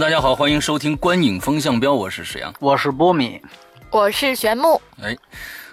大家好，欢迎收听《观影风向标》，我是史阳，我是波米，我是玄木。哎，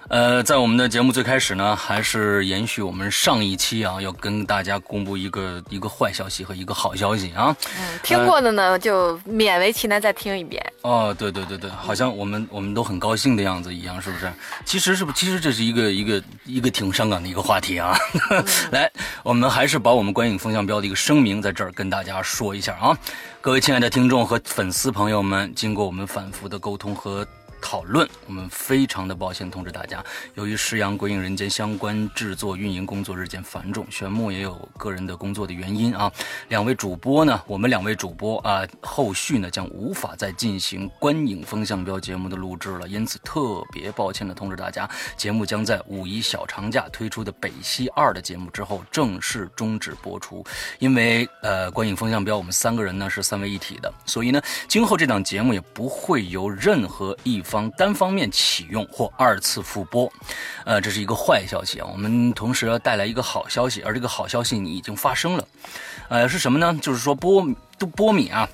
呃，在我们的节目最开始呢，还是延续我们上一期啊，要跟大家公布一个一个坏消息和一个好消息啊。嗯，听过的呢，就勉为其难再听一遍。哦，对对对对，好像我们我们都很高兴的样子一样，是不是？其实是不，其实这是一个一个一个挺伤感的一个话题啊。来，我们还是把我们观影风向标的一个声明在这儿跟大家说一下啊。各位亲爱的听众和粉丝朋友们，经过我们反复的沟通和讨论，我们非常的抱歉通知大家，由于石阳《鬼影人间》相关制作运营工作日渐繁重，玄木也有个人的工作的原因啊，两位主播呢，我们两位主播啊，后续呢将无法再进行观影风向标节目的录制了，因此特别抱歉的通知大家，节目将在五一小长假推出的北西二的节目之后正式终止播出，因为呃，观影风向标我们三个人呢是三位一体的，所以呢，今后这档节目也不会由任何一方方单方面启用或二次复播，呃，这是一个坏消息啊。我们同时要带来一个好消息，而这个好消息你已经发生了，呃，是什么呢？就是说波都波米啊，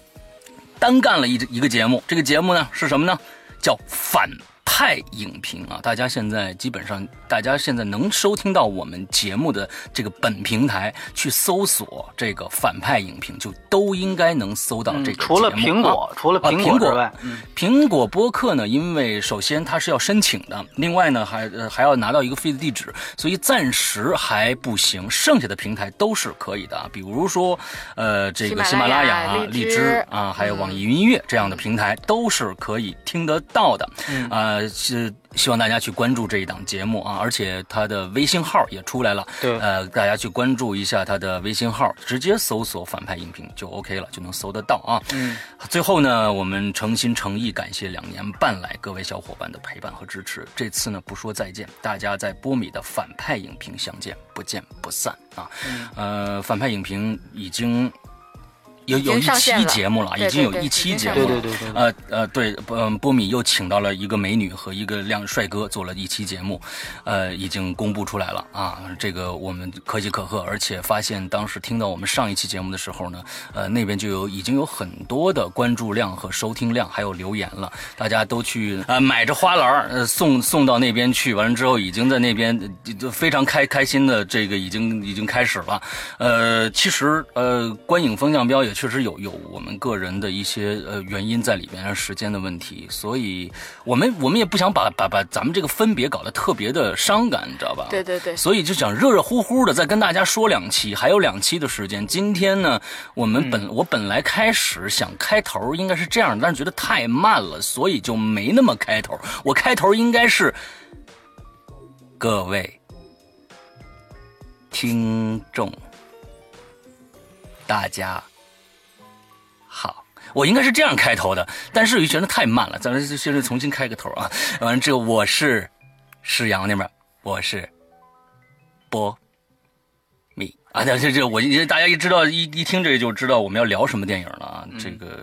单干了一一个节目，这个节目呢是什么呢？叫反派影评啊。大家现在基本上，大家现在能收听到我们节目的这个本平台去搜索这个反派影评，就都应该能搜到这个。嗯除了啊苹果，除了啊苹果之外，苹果播客呢，因为首先它是要申请的，另外呢还呃还要拿到一个 feed 地址，所以暂时还不行。剩下的平台都是可以的啊，比如说呃这个喜喜马拉雅、雅荔枝荔枝啊，还有网易云音乐这样的平台都是可以听得到的。啊、是希望大家去关注这一档节目啊，而且他的微信号也出来了。对呃，大家去关注一下他的微信号，直接搜索“反派影评”就 OK 了，就能搜得到啊。嗯，最后呢，我们诚心诚意感谢两年半来各位小伙伴的陪伴和支持。这次呢，不说再见，大家在波米的反派影评相见，不见不散啊！呃，反派影评已经。有有一期节目了，已经有一期节目了。对对对对，呃呃，对，嗯，波米又请到了一个美女和一个靓帅哥做了一期节目，呃，已经公布出来了啊，这个我们可喜可贺，而且发现当时听到我们上一期节目的时候呢，呃，那边就有已经有很多的关注量和收听量，还有留言了，大家都去呃买着花篮儿呃送送到那边去，完了之后已经在那边就就非常开开心的这个已经已经开始了，呃，其实呃观影风向标也确实有有我们个人的一些呃原因在里边，时间的问题，所以我们我们也不想把把把咱们这个分别搞得特别的伤感，你知道吧？对对对，所以就想热热乎乎的再跟大家说两期，还有两期的时间。今天呢，我们本、我本来开始想开头应该是这样的，但是觉得太慢了，所以就没那么开头。我开头应该是各位听众，大家好。我应该是这样开头的，但是我就觉得太慢了，咱们现在重新开个头啊！完了之后，我是石阳那边，我是波米啊，这这这，我大家一知道一一听这就知道我们要聊什么电影了啊！这个，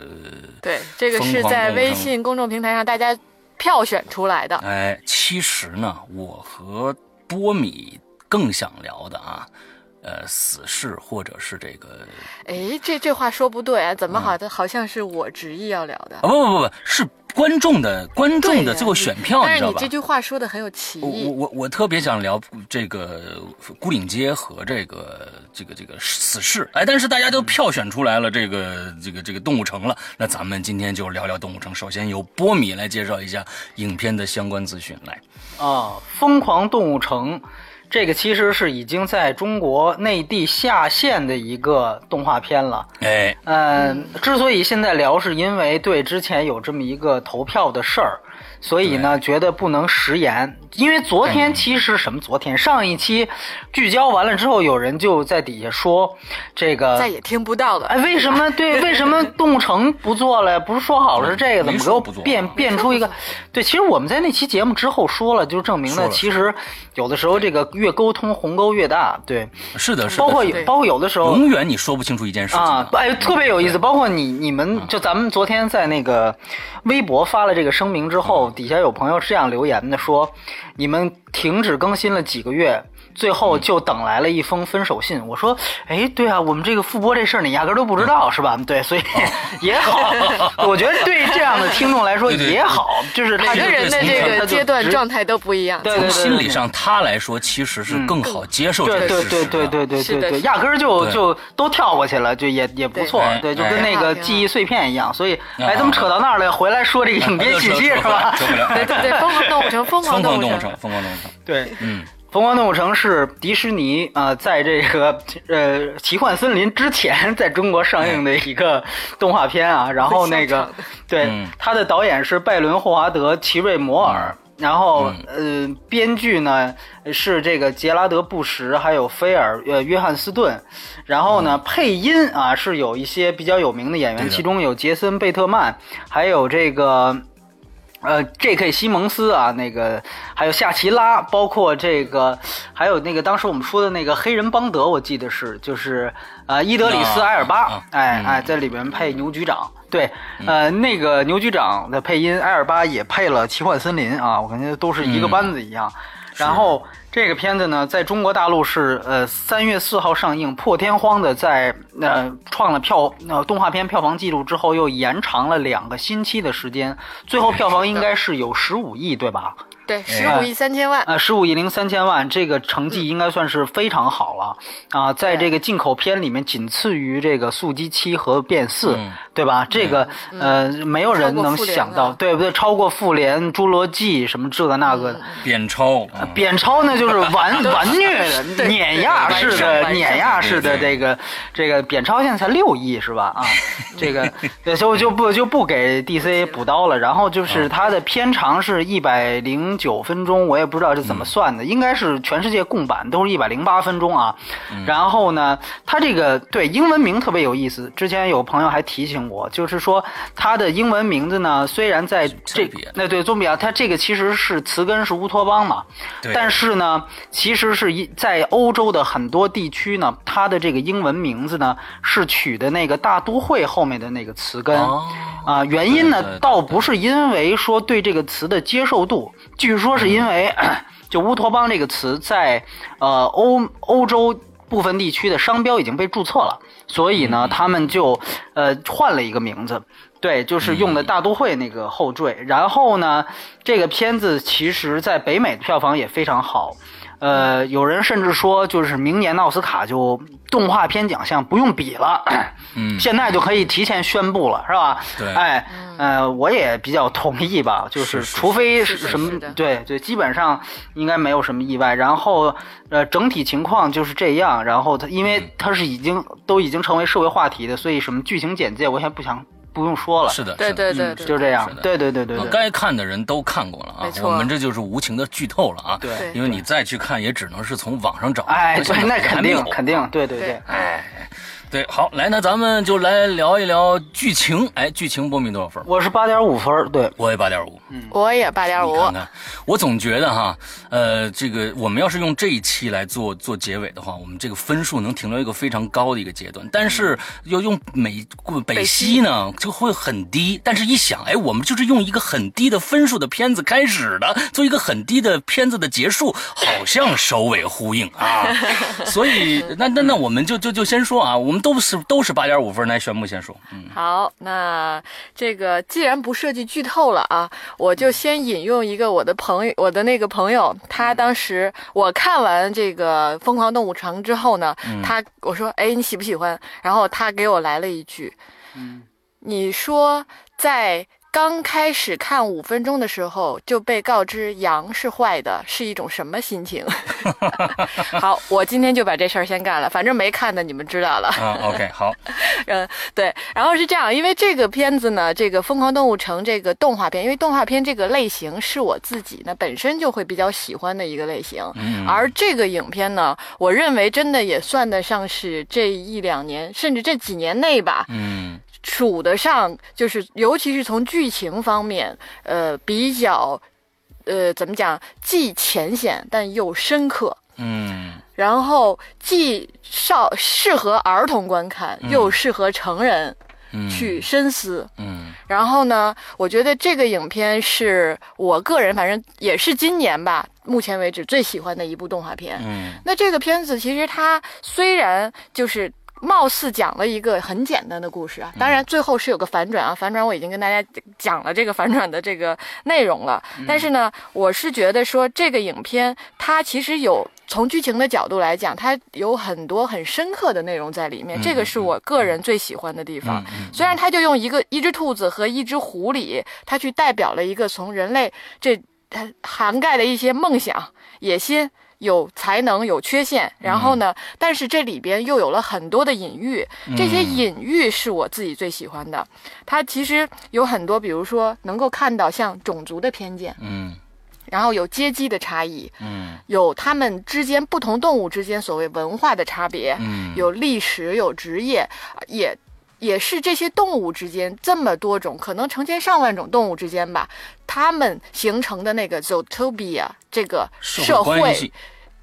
对，这个是在微信公众平台上大家票选出来的。哎，其实呢，我和波米更想聊的啊，呃，死侍或者是这个哎，这这话说不对啊，怎么嗯好的、好像是我执意要聊的啊，？不不不不，是观众的观众的最后选票，你知道吧但是你这？句话说的很有歧我我义。我我特别想聊这个孤岭街和这个这个这个死侍，哎，但是大家都票选出来了这个这个这个动物城了，那咱们今天就聊聊动物城。首先由波米来介绍一下影片的相关资讯，来，啊，《疯狂动物城》这个其实是已经在中国内地下线的一个动画片了。哎，嗯，之所以现在聊，是因为对之前有这么一个投票的事儿，所以呢，觉得不能食言。因为昨天其实什么？昨天上一期聚焦完了之后，有人就在底下说这个再也听不到了。哎，为什么对？为什么动物城不做了？不是说好了是这个，怎么给我变变出一个？对，其实我们在那期节目之后说了，就证明了其实有的时候这个越沟通鸿沟越大。对，是的，是的。包括包括有的时候，永远你说不清楚一件事情啊。哎，特别有意思。包括你你们就咱们昨天在那个微博发了这个声明之后，底下有朋友是这样留言的说。你们停止更新了几个月，最后就等来了一封分手信。我说，哎，对啊，我们这个复播这事儿你压根都不知道是吧？对，所以 也好，我觉得对这样的听众来说 也好，就是每个人的这个阶段状态都不一样。从心理上他来说，其实是更好接受这个事实。对对对对对对对，压根就就都跳过去了，就也也不错。对，就跟那个记忆碎片一样。所以，哎，怎么扯到那儿了？回来说这个影片信息是吧？对对对，疯狂动物城，疯狂动物城。疯狂动物城，对，嗯，疯狂动物城是迪士尼啊，在这个呃奇幻森林之前在中国上映的一个动画片啊。然后那个，对，他的导演是拜伦霍华德奇瑞摩尔，然后呃，编剧呢是这个杰拉德布什，还有菲尔呃约翰斯顿，然后呢配音啊是有一些比较有名的演员，其中有杰森贝特曼，还有这个。呃，J.K. 西蒙斯啊，那个还有夏奇拉，包括这个，还有那个当时我们说的那个黑人邦德，我记得是就是呃伊德里斯埃尔巴，哎哎，在里面配牛局长，对，呃那个牛局长的配音埃尔巴也配了奇幻森林啊，我感觉都是一个班子一样，然后。这个片子呢，在中国大陆是呃三月四号上映，破天荒的在呃创了票呃动画片票房记录之后，又延长了两个星期的时间，最后票房应该是有十五亿，对吧？对，十五亿三千万，呃，十五亿零三千万，这个成绩应该算是非常好了。啊，在这个进口片里面仅次于这个《速激七》和《变四》，对吧？这个呃，没有人能想到，对不对？超过《复联》《侏罗纪》什么这个那个，扁超，扁超那就是完 完虐的 碾压式的碾压式的这个这个扁超现在才六亿是吧？啊，这个对就就不就不给 DC 补刀了，然后就是它的片长是一百零。九分钟，我也不知道是怎么算的，应该是全世界共版都是一百零八分钟啊。然后呢，它这个对英文名特别有意思。之前有朋友还提醒我，就是说它的英文名字呢，虽然在这那对宗比啊，它这个其实是词根是乌托邦嘛，但是呢，其实是一在欧洲的很多地区呢，它的这个英文名字呢是取的那个大都会后面的那个词根啊。原因呢，倒不是因为说对这个词的接受度。据说是因为，就乌托邦这个词在呃欧欧洲部分地区的商标已经被注册了，所以呢，他们就呃换了一个名字，对，就是用的大都会那个后缀。然后呢，这个片子其实在北美的票房也非常好。呃，有人甚至说，就是明年奥斯卡就动画片奖项不用比了，嗯，现在就可以提前宣布了，是吧？对，哎，呃，我也比较同意吧，就是除非是什么，对对，基本上应该没有什么意外。然后，呃，整体情况就是这样。然后它，因为它是已经都已经成为社会话题的，所以什么剧情简介，我现在不想。不用说了，是的，对对对，就这样，对对对对，该看的人都看过了啊，我们这就是无情的剧透了啊，对，因为你再去看也只能是从网上找，哎，对，那肯定肯定，对对。对，哎。对，好，来，那咱们就来聊一聊剧情。哎，剧情波米多少分？我是八点五分，对，我也八点五，嗯，我也八点五。看看，我总觉得哈，呃，这个我们要是用这一期来做做结尾的话，我们这个分数能停留一个非常高的一个阶段。但是要用美北西呢，就会很低。但是一想，哎，我们就是用一个很低的分数的片子开始的，做一个很低的片子的结束，好像首尾呼应啊。所以，那那那我们就就就先说啊，我们。都是都是八点五分，来宣布先说。嗯，好，那这个既然不涉及剧透了啊，我就先引用一个我的朋友，我的那个朋友，他当时我看完这个《疯狂动物城》之后呢，他我说，哎，你喜不喜欢？然后他给我来了一句，嗯，你说在刚开始看五分钟的时候就被告知羊是坏的，是一种什么心情？好，我今天就把这事儿先干了，反正没看的你们知道了。啊，OK，好，嗯，对，然后是这样，因为这个片子呢，这个《疯狂动物城》这个动画片，因为动画片这个类型是我自己呢本身就会比较喜欢的一个类型，嗯而这个影片呢，我认为真的也算得上是这一两年，甚至这几年内吧，嗯数得上，就是尤其是从剧情方面，呃，比较，呃，怎么讲，既浅显但又深刻，嗯然后既少适合儿童观看，又适合成人嗯，去深思。嗯然后呢，我觉得这个影片是我个人，反正也是今年吧，目前为止最喜欢的一部动画片。嗯那这个片子其实它虽然就是貌似讲了一个很简单的故事啊，当然最后是有个反转啊，反转我已经跟大家讲了这个反转的这个 内容了。但是呢，我是觉得说这个影片它其实有。从剧情的角度来讲，它有很多很深刻的内容在里面，这个是我个人最喜欢的地方。嗯虽然它就用一个一只兔子和一只狐狸，它去代表了一个从人类这它涵盖的一些梦想、野心。有才能，有缺陷，然后呢？但是这里边又有了很多的隐喻，这些隐喻是我自己最喜欢的。它其实有很多，比如说能够看到像种族的偏见，嗯然后有阶级的差异，嗯有他们之间不同动物之间所谓文化的差别，嗯，有历史，有职业，也也是这些动物之间这么多种，可能成千上万种动物之间吧，它们形成的那个 zootopia 这个社会关系，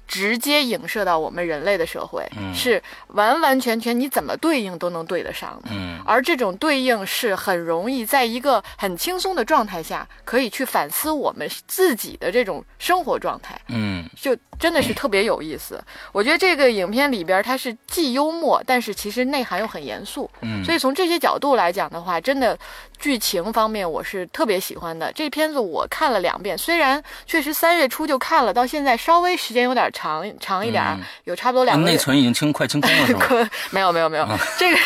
直接影射到我们人类的社会，嗯是完完全全你怎么对应都能对得上的。嗯而这种对应是很容易在一个很轻松的状态下，可以去反思我们自己的这种生活状态。嗯就真的是特别有意思。我觉得这个影片里边它是既幽默，但是其实内涵又很严肃。嗯，所以从这些角度来讲的话，真的剧情方面我是特别喜欢的。这片子我看了两遍，虽然确实三月初就看了，到现在稍微时间有点长长一点儿，嗯有差不多两个内。存已经清快清空了是吧？可没有没有没有，这个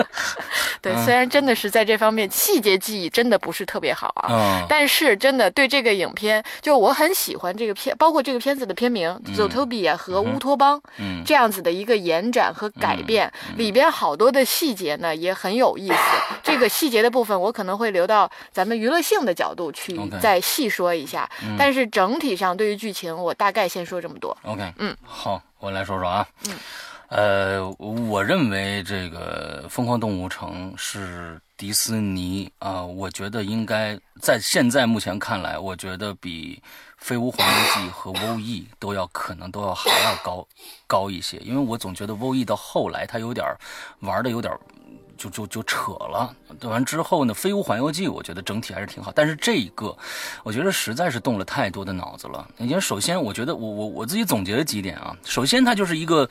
对，嗯。虽然真的是在这方面细节记忆真的不是特别好啊，嗯。但是真的对这个影片，就我很喜欢这个片，包括这个片子的片名《Zootopia》和《乌托邦》嗯。这样子的一个延展和改变，里边好多的细节呢也很有意思。这个细节的部分，我可能会留到咱们娱乐性的角度去再细说一下。但是整体上对于剧情，我大概先说这么多。OK，嗯，好，我来说说啊，嗯，呃，我认为这个《疯狂动物城》是迪士尼啊、我觉得应该在现在目前看来，我觉得比《飞屋环游记》和《WO-E》都要可能都要还要高高一些，因为我总觉得《WO-E》到后来它有点玩的有点就就就扯了。对完之后呢，《飞屋环游记》我觉得整体还是挺好，但是这一个，我觉得实在是动了太多的脑子了。因为首先，我觉得我我我自己总结了几点啊。首先，它就是一个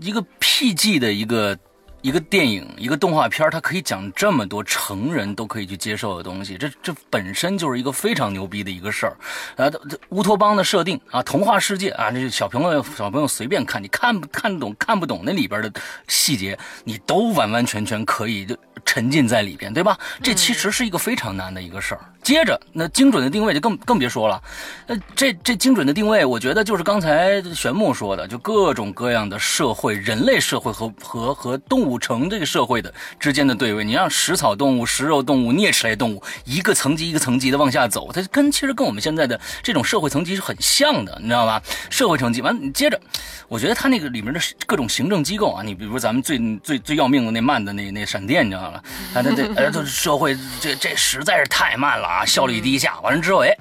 一个 PG 的一个。一个电影，一个动画片，它可以讲这么多成人都可以去接受的东西，这这本身就是一个非常牛逼的一个事儿。啊，乌托邦的设定啊，童话世界啊，这小朋友小朋友随便看，你看不看得懂看不懂那里边的细节，你都完完全全可以就沉浸在里边，对吧？这其实是一个非常难的一个事儿。接着，那精准的定位就更更别说了。那这这精准的定位，我觉得就是刚才玄木说的，就各种各样的社会、人类社会和和和动物成这个社会的之间的对位。你让食草动物、食肉动物、啮齿类动物一个层级一个层级的往下走，它跟其实跟我们现在的这种社会层级是很像的，你知道吧？社会层级完，你接着，我觉得它那个里面的各种行政机构啊，你比如咱们最最最要命的那慢的那那闪电，你知道吗？它它这呃，这社会这这实在是太慢了啊，效率低下。完了之后，哎。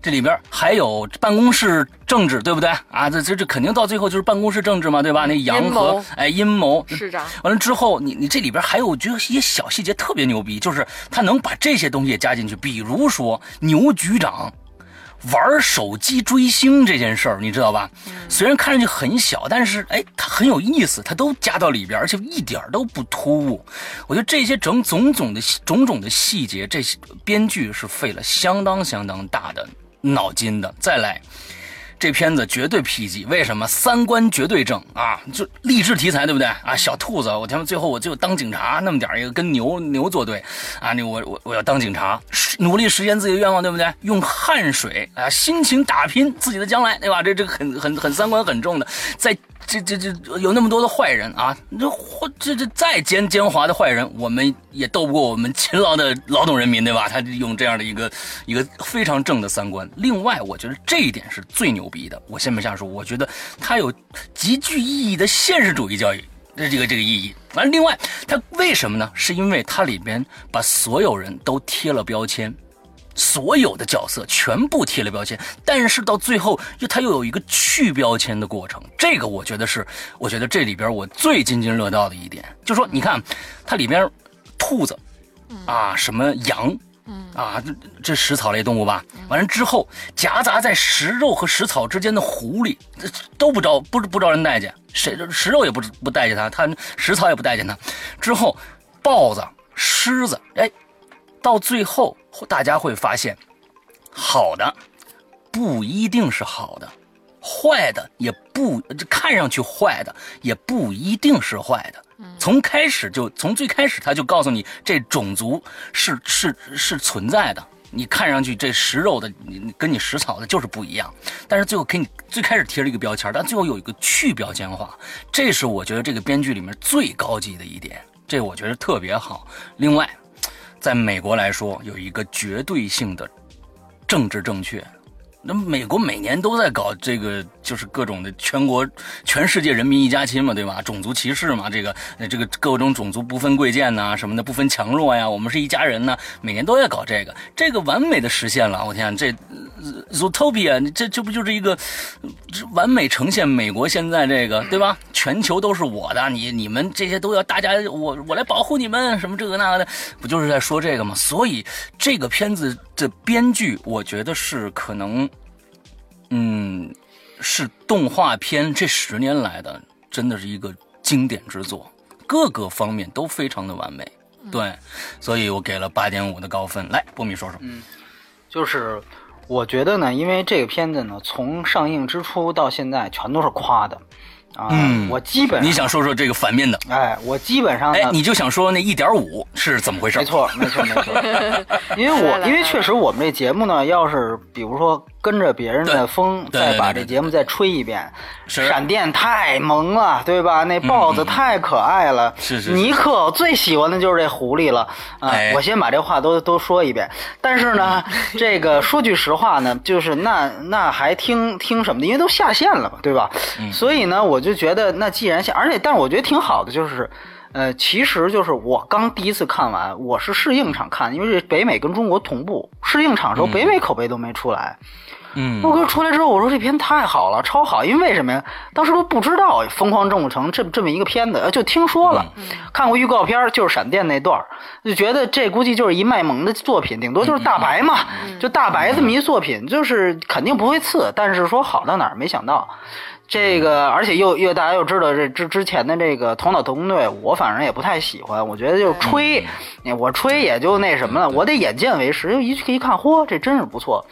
这里边还有办公室政治，对不对啊？这这这肯定到最后就是办公室政治嘛，对吧？那羊阴和哎阴谋，市长完了之后，你你这里边还有我觉得一些小细节特别牛逼，就是他能把这些东西也加进去，比如说牛局长。玩手机追星这件事儿，你知道吧？虽然看上去很小，但是哎，它很有意思，它都加到里边，而且一点都不突兀。我觉得这些整种种的种种的细节，这些编剧是费了相当相当大的脑筋的。再来，这片子绝对 PG，为什么？三观绝对正啊，就励志题材，对不对啊？小兔子，我他妈最后我就当警察，那么点一个跟牛牛作对，啊，你我我我要当警察，努力实现自己的愿望，对不对？用汗水啊，辛勤打拼自己的将来，对吧？这这个很很很三观很重的，在。这这这有那么多的坏人啊！这这这再奸奸猾的坏人，我们也斗不过我们勤劳的劳动人民，对吧？他用这样的一个一个非常正的三观。另外，我觉得这一点是最牛逼的。我先不下说，我觉得他有极具意义的现实主义教育这这个这个意义。完，另外，他为什么呢？是因为它里边把所有人都贴了标签。所有的角色全部贴了标签，但是到最后又它又有一个去标签的过程，这个我觉得是，我觉得这里边我最津津乐道的一点，就说你看，它里边兔子，啊什么羊，啊这这食草类动物吧，完了之后夹杂在食肉和食草之间的狐狸，都不招不不招人待见，谁食肉也不不待见它，它食草也不待见它，之后豹子、狮子，哎。到最后，大家会发现，好的不一定是好的，坏的也不这看上去坏的也不一定是坏的。从开始就从最开始他就告诉你，这种族是是是存在的。你看上去这食肉的，你跟你食草的就是不一样。但是最后给你最开始贴了一个标签，但最后有一个去标签化，这是我觉得这个编剧里面最高级的一点，这我觉得特别好。另外。在美国来说，有一个绝对性的政治正确。那美国每年都在搞这个，就是各种的全国、全世界人民一家亲嘛，对吧？种族歧视嘛，这个、这个各种种族不分贵贱呐，什么的不分强弱呀，我们是一家人呢。每年都要搞这个，这个完美的实现了。我天，这 Zootopia，这这不就是一个完美呈现美国现在这个，对吧？全球都是我的，你你们这些都要大家我我来保护你们，什么这个那个的，不就是在说这个吗？所以这个片子的编剧，我觉得是可能。嗯，是动画片这十年来的，真的是一个经典之作，各个方面都非常的完美。对，所以我给了八点五的高分。来，波米说说。嗯，就是我觉得呢，因为这个片子呢，从上映之初到现在，全都是夸的。啊，嗯我基本你想说说这个反面的？哎，我基本上哎，你就想说那一点五是怎么回事？没错，没错，没错。因为我因为确实我们这节目呢，要是比如说。跟着别人的风，再把这节目再吹一遍。闪电太萌了，对吧？那豹子太可爱了。是是。尼克最喜欢的就是这狐狸了。啊，我先把这话都都说一遍。但是呢，这个说句实话呢，就是那那还听听什么的？因为都下线了嘛，对吧？所以呢，我就觉得那既然下，而且但是我觉得挺好的，就是。呃，其实就是我刚第一次看完，我是试映场看，因为这北美跟中国同步。试映场时候，北美口碑都没出来。嗯，我哥出来之后，我说这片太好了，超好。因为为什么呀？当时都不知道《疯狂动物城》这这么一个片子，就听说了，看过预告片，就是闪电那段就觉得这估计就是一卖萌的作品，顶多就是大白嘛，就大白这么一作品，就是肯定不会次，但是说好到哪儿，没想到。这个，而且又又大家又知道这之之前的这个头脑特工队，我反正也不太喜欢。我觉得就吹，我吹也就那什么了。我得眼见为实，一一看，嚯，这真是不错。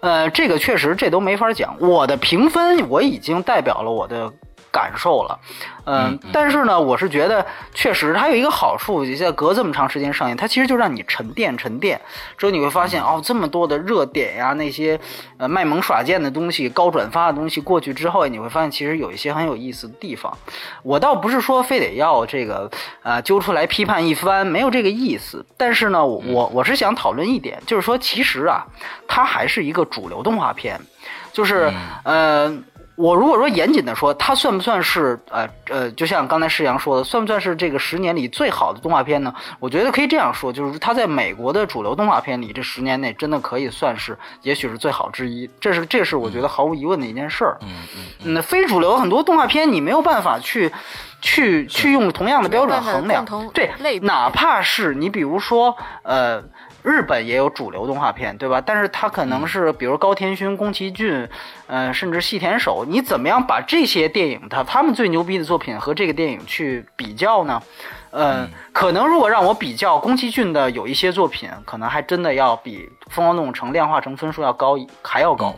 呃，这个确实这都没法讲。我的评分我已经代表了我的。感受了，嗯，但是呢，我是觉得确实它有一个好处，在隔这么长时间上映，它其实就让你沉淀沉淀。之后你会发现，哦，这么多的热点呀，那些呃卖萌耍贱的东西、高转发的东西过去之后，你会发现其实有一些很有意思的地方。我倒不是说非得要这个啊揪出来批判一番，没有这个意思。但是呢，我我是想讨论一点，就是说其实啊，它还是一个主流动画片，就是呃。我如果说严谨的说，它算不算是呃呃，就像刚才世阳说的，算不算是这个十年里最好的动画片呢？我觉得可以这样说，就是它在美国的主流动画片里，这十年内真的可以算是，也许是最好之一。这是这是我觉得毫无疑问的一件事儿。嗯嗯。那非主流很多动画片，你没有办法去去去用同样的标准衡量。对，哪怕是你比如说呃。日本也有主流动画片，对吧？但是它可能是，比如高田勋、宫崎骏，呃，甚至细田守，你怎么样把这些电影，它他们最牛逼的作品和这个电影去比较呢？呃，可能如果让我比较，宫崎骏的有一些作品，可能还真的要比《疯狂动物城》量化成分数要高，还要高。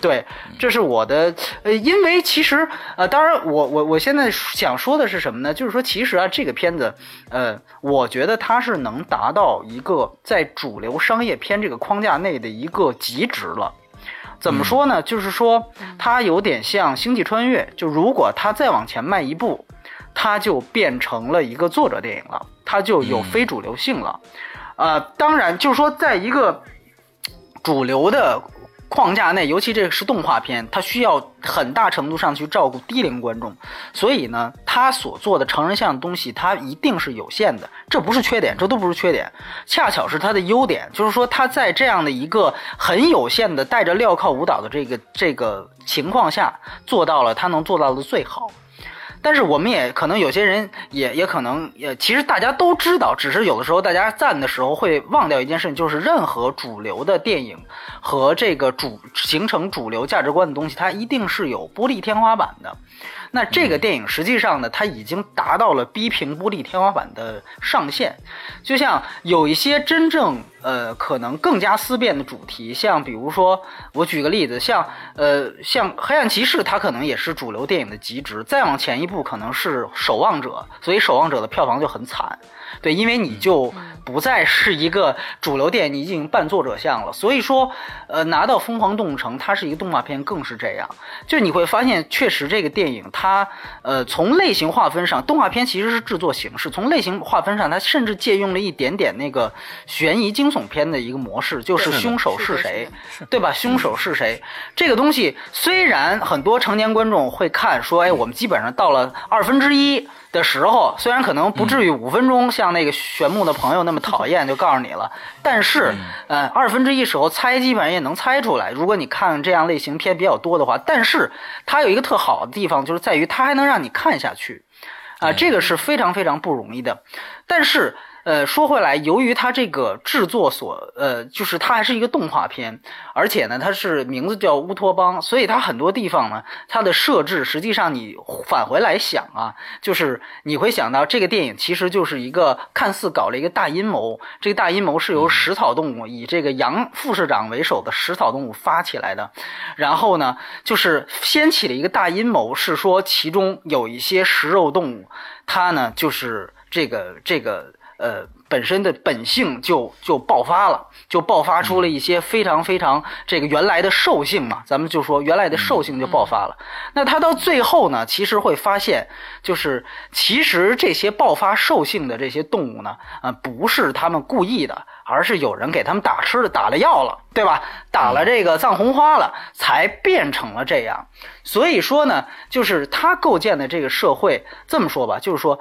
对，这是我的呃，因为其实呃，当然我我我现在想说的是什么呢？就是说，其实啊，这个片子呃，我觉得它是能达到一个在主流商业片这个框架内的一个极值了。怎么说呢？就是说，它有点像《星际穿越》，就如果它再往前迈一步，它就变成了一个作者电影了，它就有非主流性了。呃，当然，就是说，在一个主流的框架内，尤其这个是动画片，它需要很大程度上去照顾低龄观众，所以呢，他所做的成人向的东西，它一定是有限的，这不是缺点，这都不是缺点，恰巧是他的优点，就是说他在这样的一个很有限的带着镣铐舞蹈的这个这个情况下，做到了他能做到的最好。但是我们也可能有些人也也可能也其实大家都知道，只是有的时候大家赞的时候会忘掉一件事情，就是任何主流的电影和这个主形成主流价值观的东西，它一定是有玻璃天花板的。那这个电影实际上呢，它已经达到了逼平玻璃天花板的上限。就像有一些真正呃可能更加思辨的主题，像比如说我举个例子，像呃像黑暗骑士，它可能也是主流电影的极值。再往前一步，可能是守望者，所以守望者的票房就很惨。对，因为你就不再是一个主流电影，你已经半作者像了。所以说，呃，拿到《疯狂动物城》，它是一个动画片，更是这样。就你会发现，确实这个电影它，呃，从类型划分上，动画片其实是制作形式；从类型划分上，它甚至借用了一点点那个悬疑惊悚片的一个模式，就是凶手是谁，对吧？凶手是谁？这个东西虽然很多成年观众会看，说，哎，我们基本上到了二分之一。的时候，虽然可能不至于五分钟像那个玄牧的朋友那么讨厌，就告诉你了，但是，呃，二分之一时候猜基本上也能猜出来。如果你看这样类型片比较多的话，但是它有一个特好的地方，就是在于它还能让你看下去，啊，这个是非常非常不容易的，但是。呃，说回来，由于它这个制作所，呃，就是它还是一个动画片，而且呢，它是名字叫乌托邦，所以它很多地方呢，它的设置实际上你返回来想啊，就是你会想到这个电影其实就是一个看似搞了一个大阴谋，这个大阴谋是由食草动物以这个杨副市长为首的食草动物发起来的，然后呢，就是掀起了一个大阴谋，是说其中有一些食肉动物，它呢就是这个这个。呃，本身的本性就就爆发了，就爆发出了一些非常非常这个原来的兽性嘛，咱们就说原来的兽性就爆发了。那他到最后呢，其实会发现，就是其实这些爆发兽性的这些动物呢，啊，不是他们故意的，而是有人给他们打吃的，打了药了，对吧？打了这个藏红花了，才变成了这样。所以说呢，就是他构建的这个社会，这么说吧，就是说。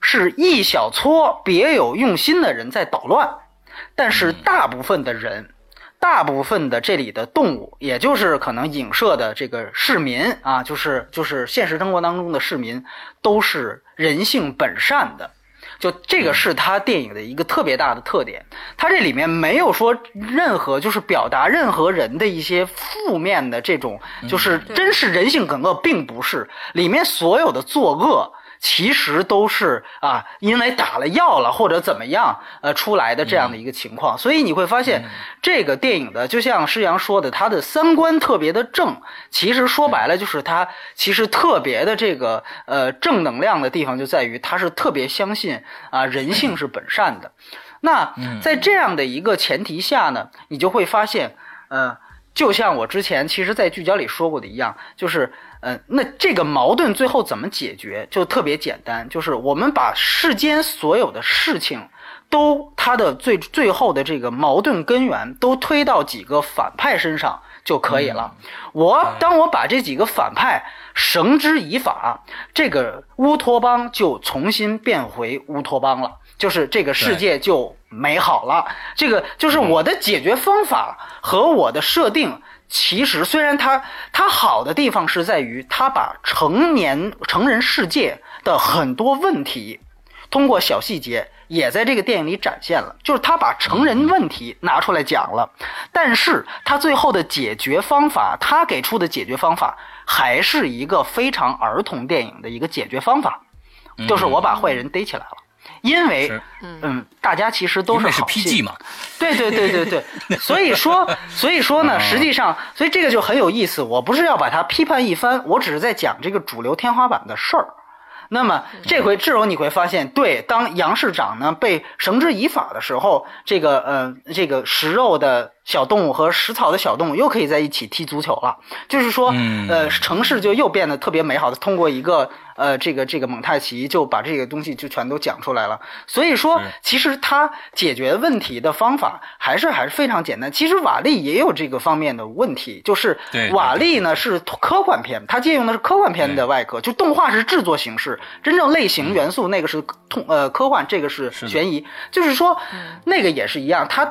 是一小撮别有用心的人在捣乱，但是大部分的人，大部分的这里的动物，也就是可能影射的这个市民啊，就是就是现实生活当中的市民，都是人性本善的。就这个是他电影的一个特别大的特点，他这里面没有说任何就是表达任何人的一些负面的这种，就是真是人性梗恶，并不是。里面所有的作恶。其实都是啊，因为打了药了或者怎么样，呃，出来的这样的一个情况。所以你会发现，这个电影的就像施阳说的，他的三观特别的正。其实说白了，就是他其实特别的这个呃正能量的地方就在于，他是特别相信啊人性是本善的。那在这样的一个前提下呢，你就会发现，呃，就像我之前其实在聚焦里说过的一样，就是。嗯，那这个矛盾最后怎么解决？就特别简单，就是我们把世间所有的事情，都它的最最后的这个矛盾根源，都推到几个反派身上就可以了。我当我把这几个反派绳之以法，这个乌托邦就重新变回乌托邦了，就是这个世界就美好了。这个就是我的解决方法和我的设定。其实，虽然它它好的地方是在于，它把成年成人世界的很多问题，通过小细节也在这个电影里展现了，就是他把成人问题拿出来讲了。但是，他最后的解决方法，他给出的解决方法还是一个非常儿童电影的一个解决方法，就是我把坏人逮起来了。因为嗯，大家其实都是好心 PG 嘛，对对对对对，所以说所以说呢，啊实际上，所以这个就很有意思。我不是要把它批判一番，我只是在讲这个主流天花板的事儿。那么这回志荣你会发现，对，当杨市长呢被绳之以法的时候，这个呃这个食肉的小动物和食草的小动物又可以在一起踢足球了。就是说，嗯呃，城市就又变得特别美好的，通过一个呃这个这个蒙太奇就把这个东西就全都讲出来了。所以说，其实他解决问题的方法还是还是非常简单。其实瓦力也有这个方面的问题，就是瓦力呢是科幻片，它借用的是科幻片的外壳，就动画是制作形式，真正类型元素那个是通呃科幻，这个是悬疑。就是说，那个也是一样，它。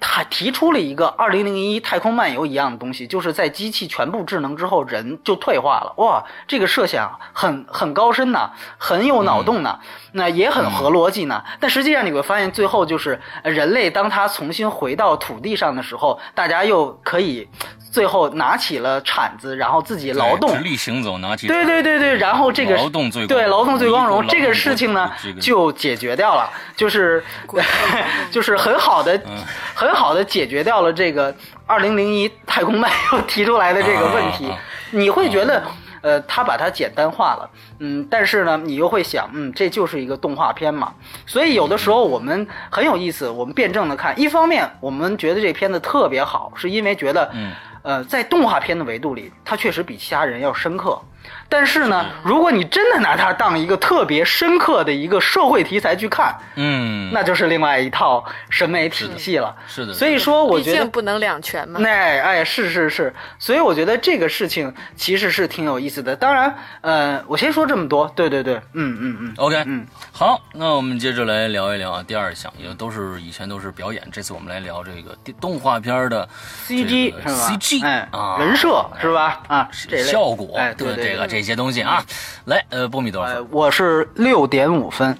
他提出了一个二零零一太空漫游一样的东西，就是在机器全部智能之后，人就退化了。哇，这个设想很很高深呐，很有脑洞呢，那也很合逻辑呢。但实际上你会发现，最后就是呃人类当他重新回到土地上的时候，大家又可以最后拿起了铲子，然后自己劳动。对直。立行走，拿起对对对对，然后这个劳动最光对劳动最光荣这个事情呢就解决掉了，就是 就是很好的嗯。很好的解决掉了这个二零零一太空漫游提出来的这个问题。你会觉得呃，他把它简单化了，嗯，但是呢，你又会想，嗯，这就是一个动画片嘛，所以有的时候我们很有意思，我们辩证的看，一方面我们觉得这片子特别好，是因为觉得，嗯呃，在动画片的维度里，他确实比其他人要深刻。但是呢，如果你真的拿它当一个特别深刻的一个社会题材去看，嗯，那就是另外一套审美体系了。是。的，所以说，我毕觉得竟不能两全嘛。那哎是是是，所以我觉得这个事情其实是挺有意思的。当然，呃，我先说这么多，对对对，嗯嗯嗯。OK，嗯，好，那我们接着来聊一聊啊，第二项也都是以前都是表演，这次我们来聊这个动画片的 CG 是吧？CG 哎啊，人设是吧？啊，这类。效果，对对，这个这些东西啊，来，呃，波米多少分？呃，我是六点五分，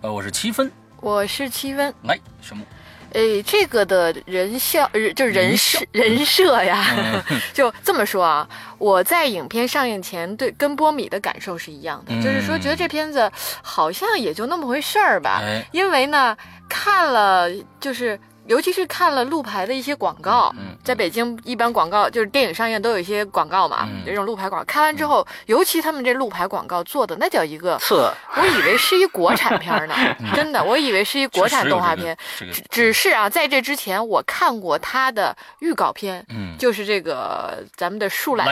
呃，我是七分，我是七分。来，什么？哎，这个的人效，呃就是人人设人设呀，嗯 就这么说啊。我在影片上映前对跟波米的感受是一样的，就是说觉得这片子好像也就那么回事儿吧。哎因为呢，看了就是。尤其是看了路牌的一些广告，嗯在北京一般广告就是电影上映都有一些广告嘛，嗯。这种路牌广告。看完之后，尤其他们这路牌广告做的那叫一个次我以为是一国产片儿呢，真的，我以为是一国产动画片。确实有这个，只是啊，在这之前我看过他的预告片，嗯。就是这个咱们的树懒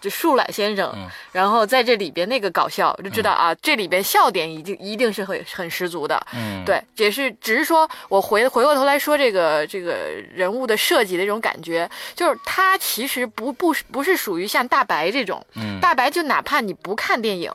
就树懒先生，嗯。然后在这里边那个搞笑，就知道啊，这里边笑点一定一定是很很十足的。嗯，对，也是，只是说我回回过头来说这个这个人物的设计的这种感觉，就是他其实不不是不是属于像大白这种，嗯大白就哪怕你不看电影，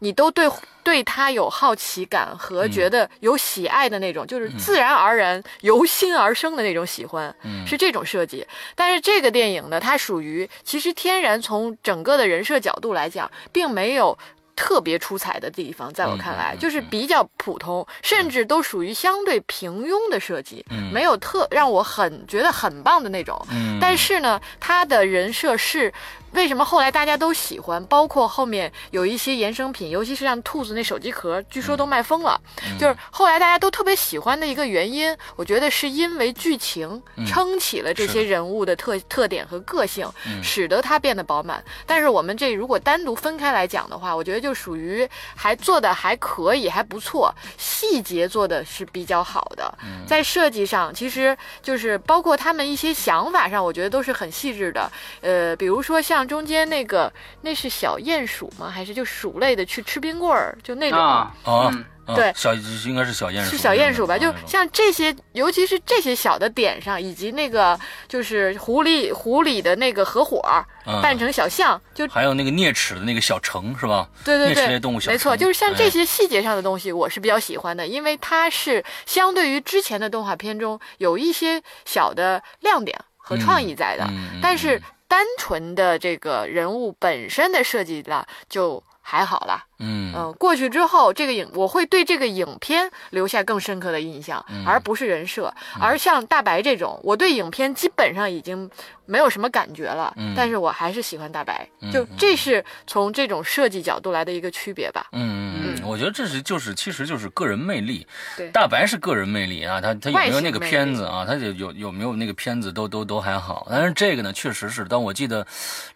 你都对对他有好奇感和嗯觉得有喜爱的那种，就是自然而然、由心而生的那种喜欢，嗯是这种设计。但是这个电影呢，它属于其实天然从整个的人设角度来讲，并没有。特别出彩的地方，在我看来，就是比较普通，甚至都属于相对平庸的设计，嗯。没有特让我很觉得很棒的那种。嗯，但是呢，他的人设是为什么后来大家都喜欢，包括后面有一些衍生品，尤其是像兔子那手机壳，据说都卖疯了。嗯就是后来大家都特别喜欢的一个原因，我觉得是因为剧情撑起了这些人物的特特点和个性，嗯使得它变得饱满。但是我们这如果单独分开来讲的话，我觉得就属于还做的还可以，还不错，细节做的是比较好的。嗯在设计上，其实就是包括他们一些想法上，我觉得都是很细致的。呃，比如说像中间那个，那是小鼹鼠吗？还是就鼠类的去吃冰棍儿，就那种。啊，啊嗯，啊对小应该是小鼹鼠，是小鼹鼠吧？就像这些，尤其是这些小的点上，以及那个就是狐狸狐狸的那个合伙儿嗯扮成小象，就还有那个啮齿的那个小城是吧？对对啮齿类对，动物小没错，就是像这哎些细节上的东西，我是比较喜欢的，因为它是相对于之前的动画片中有一些小的亮点和创意在的，嗯嗯但是单纯的这个人物本身的设计啦，就还好啦。嗯嗯，过去之后，这个影我会对这个影片留下更深刻的印象，嗯而不是人设。而像大白这种，我对影片基本上已经没有什么感觉了，嗯但是我还是喜欢大白，就这是从这种设计角度来的一个区别吧。嗯嗯嗯，我觉得这是就是其实就是个人魅力。对大白是个人魅力啊，他他有没有那个片子啊？他有有有没有那个片子都都都还好，但是这个呢，确实是。但我记得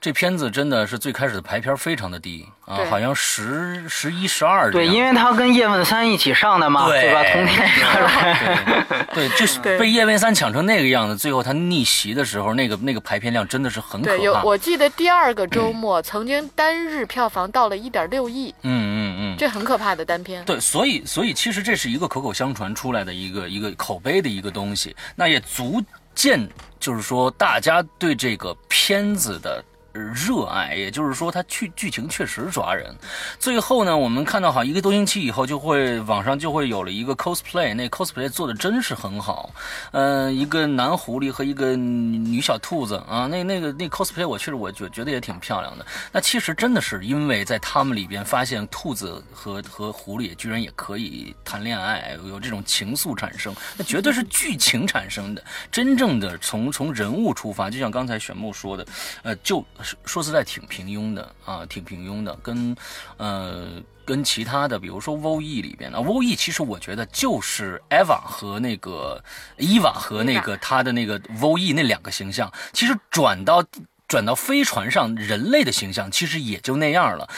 这片子真的是最开始的排片非常的低啊，好像十十一十二对，因为他跟叶问三一起上的嘛，对吧？同天上来。对，就是被叶问三抢成那个样子，最后他逆袭的时候，那个那个排片量真的是很可对，有怕。我记得第二个周末曾经单日票房到了一点六亿，嗯嗯嗯。这很可怕的单片。对，所以所以其实这是一个口口相传出来的一个一个口碑的一个东西，那也足见就是说大家对这个片子的。热爱，也就是说，它剧剧情确实抓人。最后呢，我们看到好一个多星期以后，就会网上就会有了一个 cosplay，那 cosplay 做的真是很好。嗯、一个男狐狸和一个女小兔子啊，那那个那 cosplay 我确实我觉觉得也挺漂亮的。那其实真的是因为在他们里边发现兔子和和狐狸居然也可以谈恋爱，有这种情愫产生，那绝对是剧情产生的。真正的从从人物出发，就像刚才玄木说的，呃，就说实在挺平庸的啊，挺平庸的，跟呃。跟其他的，比如说 VOE 里边的，VOE 其实我觉得就是 Eva 和那个 Eva 和那个他的那个 VOE 那两个形象，其实转到转到飞船上人类的形象，其实也就那样了。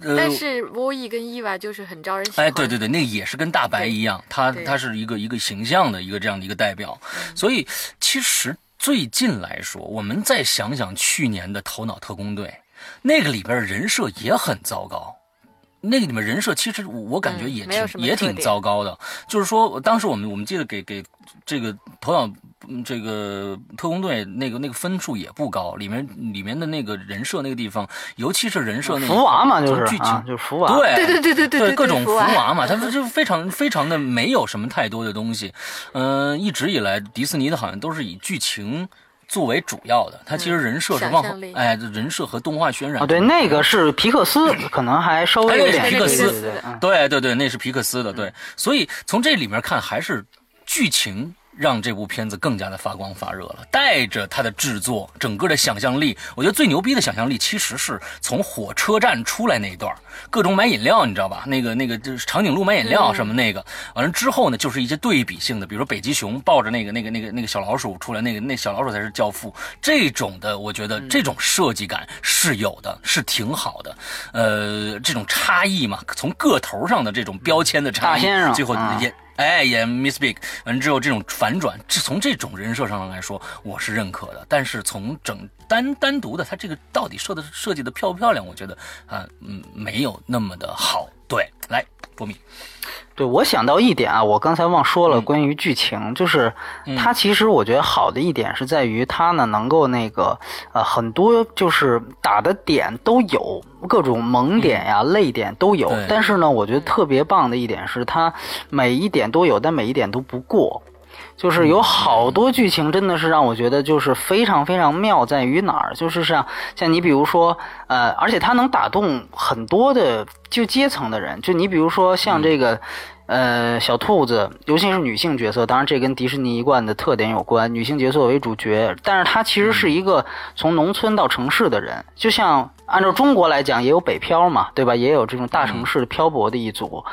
呃，但是 VOE 跟伊娃就是很招人喜欢。哎，对对对，那个也是跟大白一样，他对他是一个一个形象的一个这样的一个代表，所以其实最近来说，我们再想想去年的《头脑特工队》，那个里边人设也很糟糕。那个里面人设其实我感觉也挺、也挺糟糕的，就是说当时我们我们记得给给这个头脑嗯这个特工队那个那个分数也不高，里面里面的那个人设那个地方，尤其是人设那个福娃嘛，就是剧情、啊，就是福娃。对对对对对对对，各种福娃嘛，他们就非常非常的没有什么太多的东西。嗯、一直以来迪士尼的好像都是以剧情作为主要的，它其实人设是往后哎，人设和动画渲染哦，对，那个是皮克斯，可能还稍微有点哎皮克斯。对对对，嗯对对对，那是皮克斯的，对，所以从这里面看，还是剧情让这部片子更加的发光发热了，带着它的制作，整个的想象力，我觉得最牛逼的想象力其实是从火车站出来那一段，各种买饮料，你知道吧？那个那个就是长颈鹿买饮料什么那个，完了之后呢，就是一些对比性的，比如说北极熊抱着那个那个那个那个小老鼠出来，那个那小老鼠才是教父，这种的，我觉得这种设计感是有的，是挺好的。呃，这种差异嘛，从个头上的这种标签的差异，最后啊也。哎，也 Miss Big，完之后这种反转，这从这种人设上来说，我是认可的。但是从整单单独的，他这个到底设的设计的漂不漂亮，我觉得啊，嗯，没有那么的好。对，来，波米，对，我想到一点啊，我刚才忘说了，关于剧情，就是它其实我觉得好的一点是在于它呢能够那个呃很多就是打的点都有，各种萌点呀、泪点都有，但是呢，我觉得特别棒的一点是它每一点都有，但每一点都不过。就是有好多剧情真的是让我觉得就是非常非常妙，在于哪儿？就是像像你比如说，呃，而且它能打动很多的就阶层的人，就你比如说像这个。呃，小兔子，尤其是女性角色，当然这跟迪士尼一贯的特点有关，女性角色为主角，但是她其实是一个从农村到城市的人，就像按照中国来讲，也有北漂嘛，对吧？也有这种大城市漂泊的一族，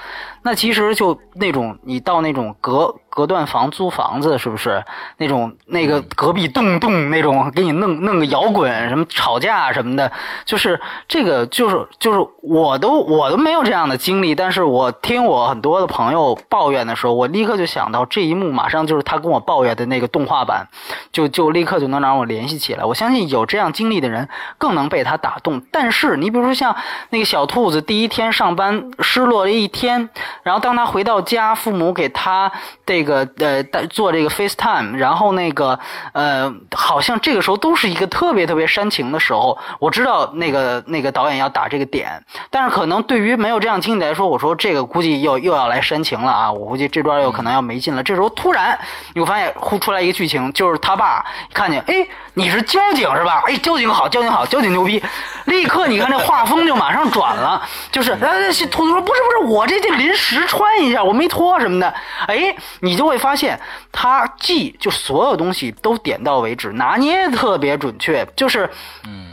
那其实就那种你到那种隔隔断房租房子，是不是那种那个隔壁动动那种给你弄弄个摇滚什么吵架什么的，就是这个就是就是我都我都没有这样的经历，但是我听我很多的朋友抱怨的时候，我立刻就想到这一幕，马上就是他跟我抱怨的那个动画版，就就立刻就能让我联系起来。我相信有这样经历的人更能被他打动。但是你比如说像那个小兔子，第一天上班失落了一天，然后当他回到家，父母给他这个呃做这个 FaceTime，然后那个呃好像这个时候都是一个特别特别煽情的时候。我知道那个那个导演要打这个点，但是可能对于没有这样经历来说，我说这个估计又又要来煽情了啊！我估计这段又可能要没劲了。这时候突然你会发现呼出来一个剧情，就是他爸看见，哎，你是交警是吧？哎，交警好，交警好，交警牛逼，立刻你看这画风就马上转了，就是呃，图图说不是不是，我这这临时穿一下，我没脱什么的，哎，你就会发现他既就所有东西都点到为止，拿捏特别准确，就是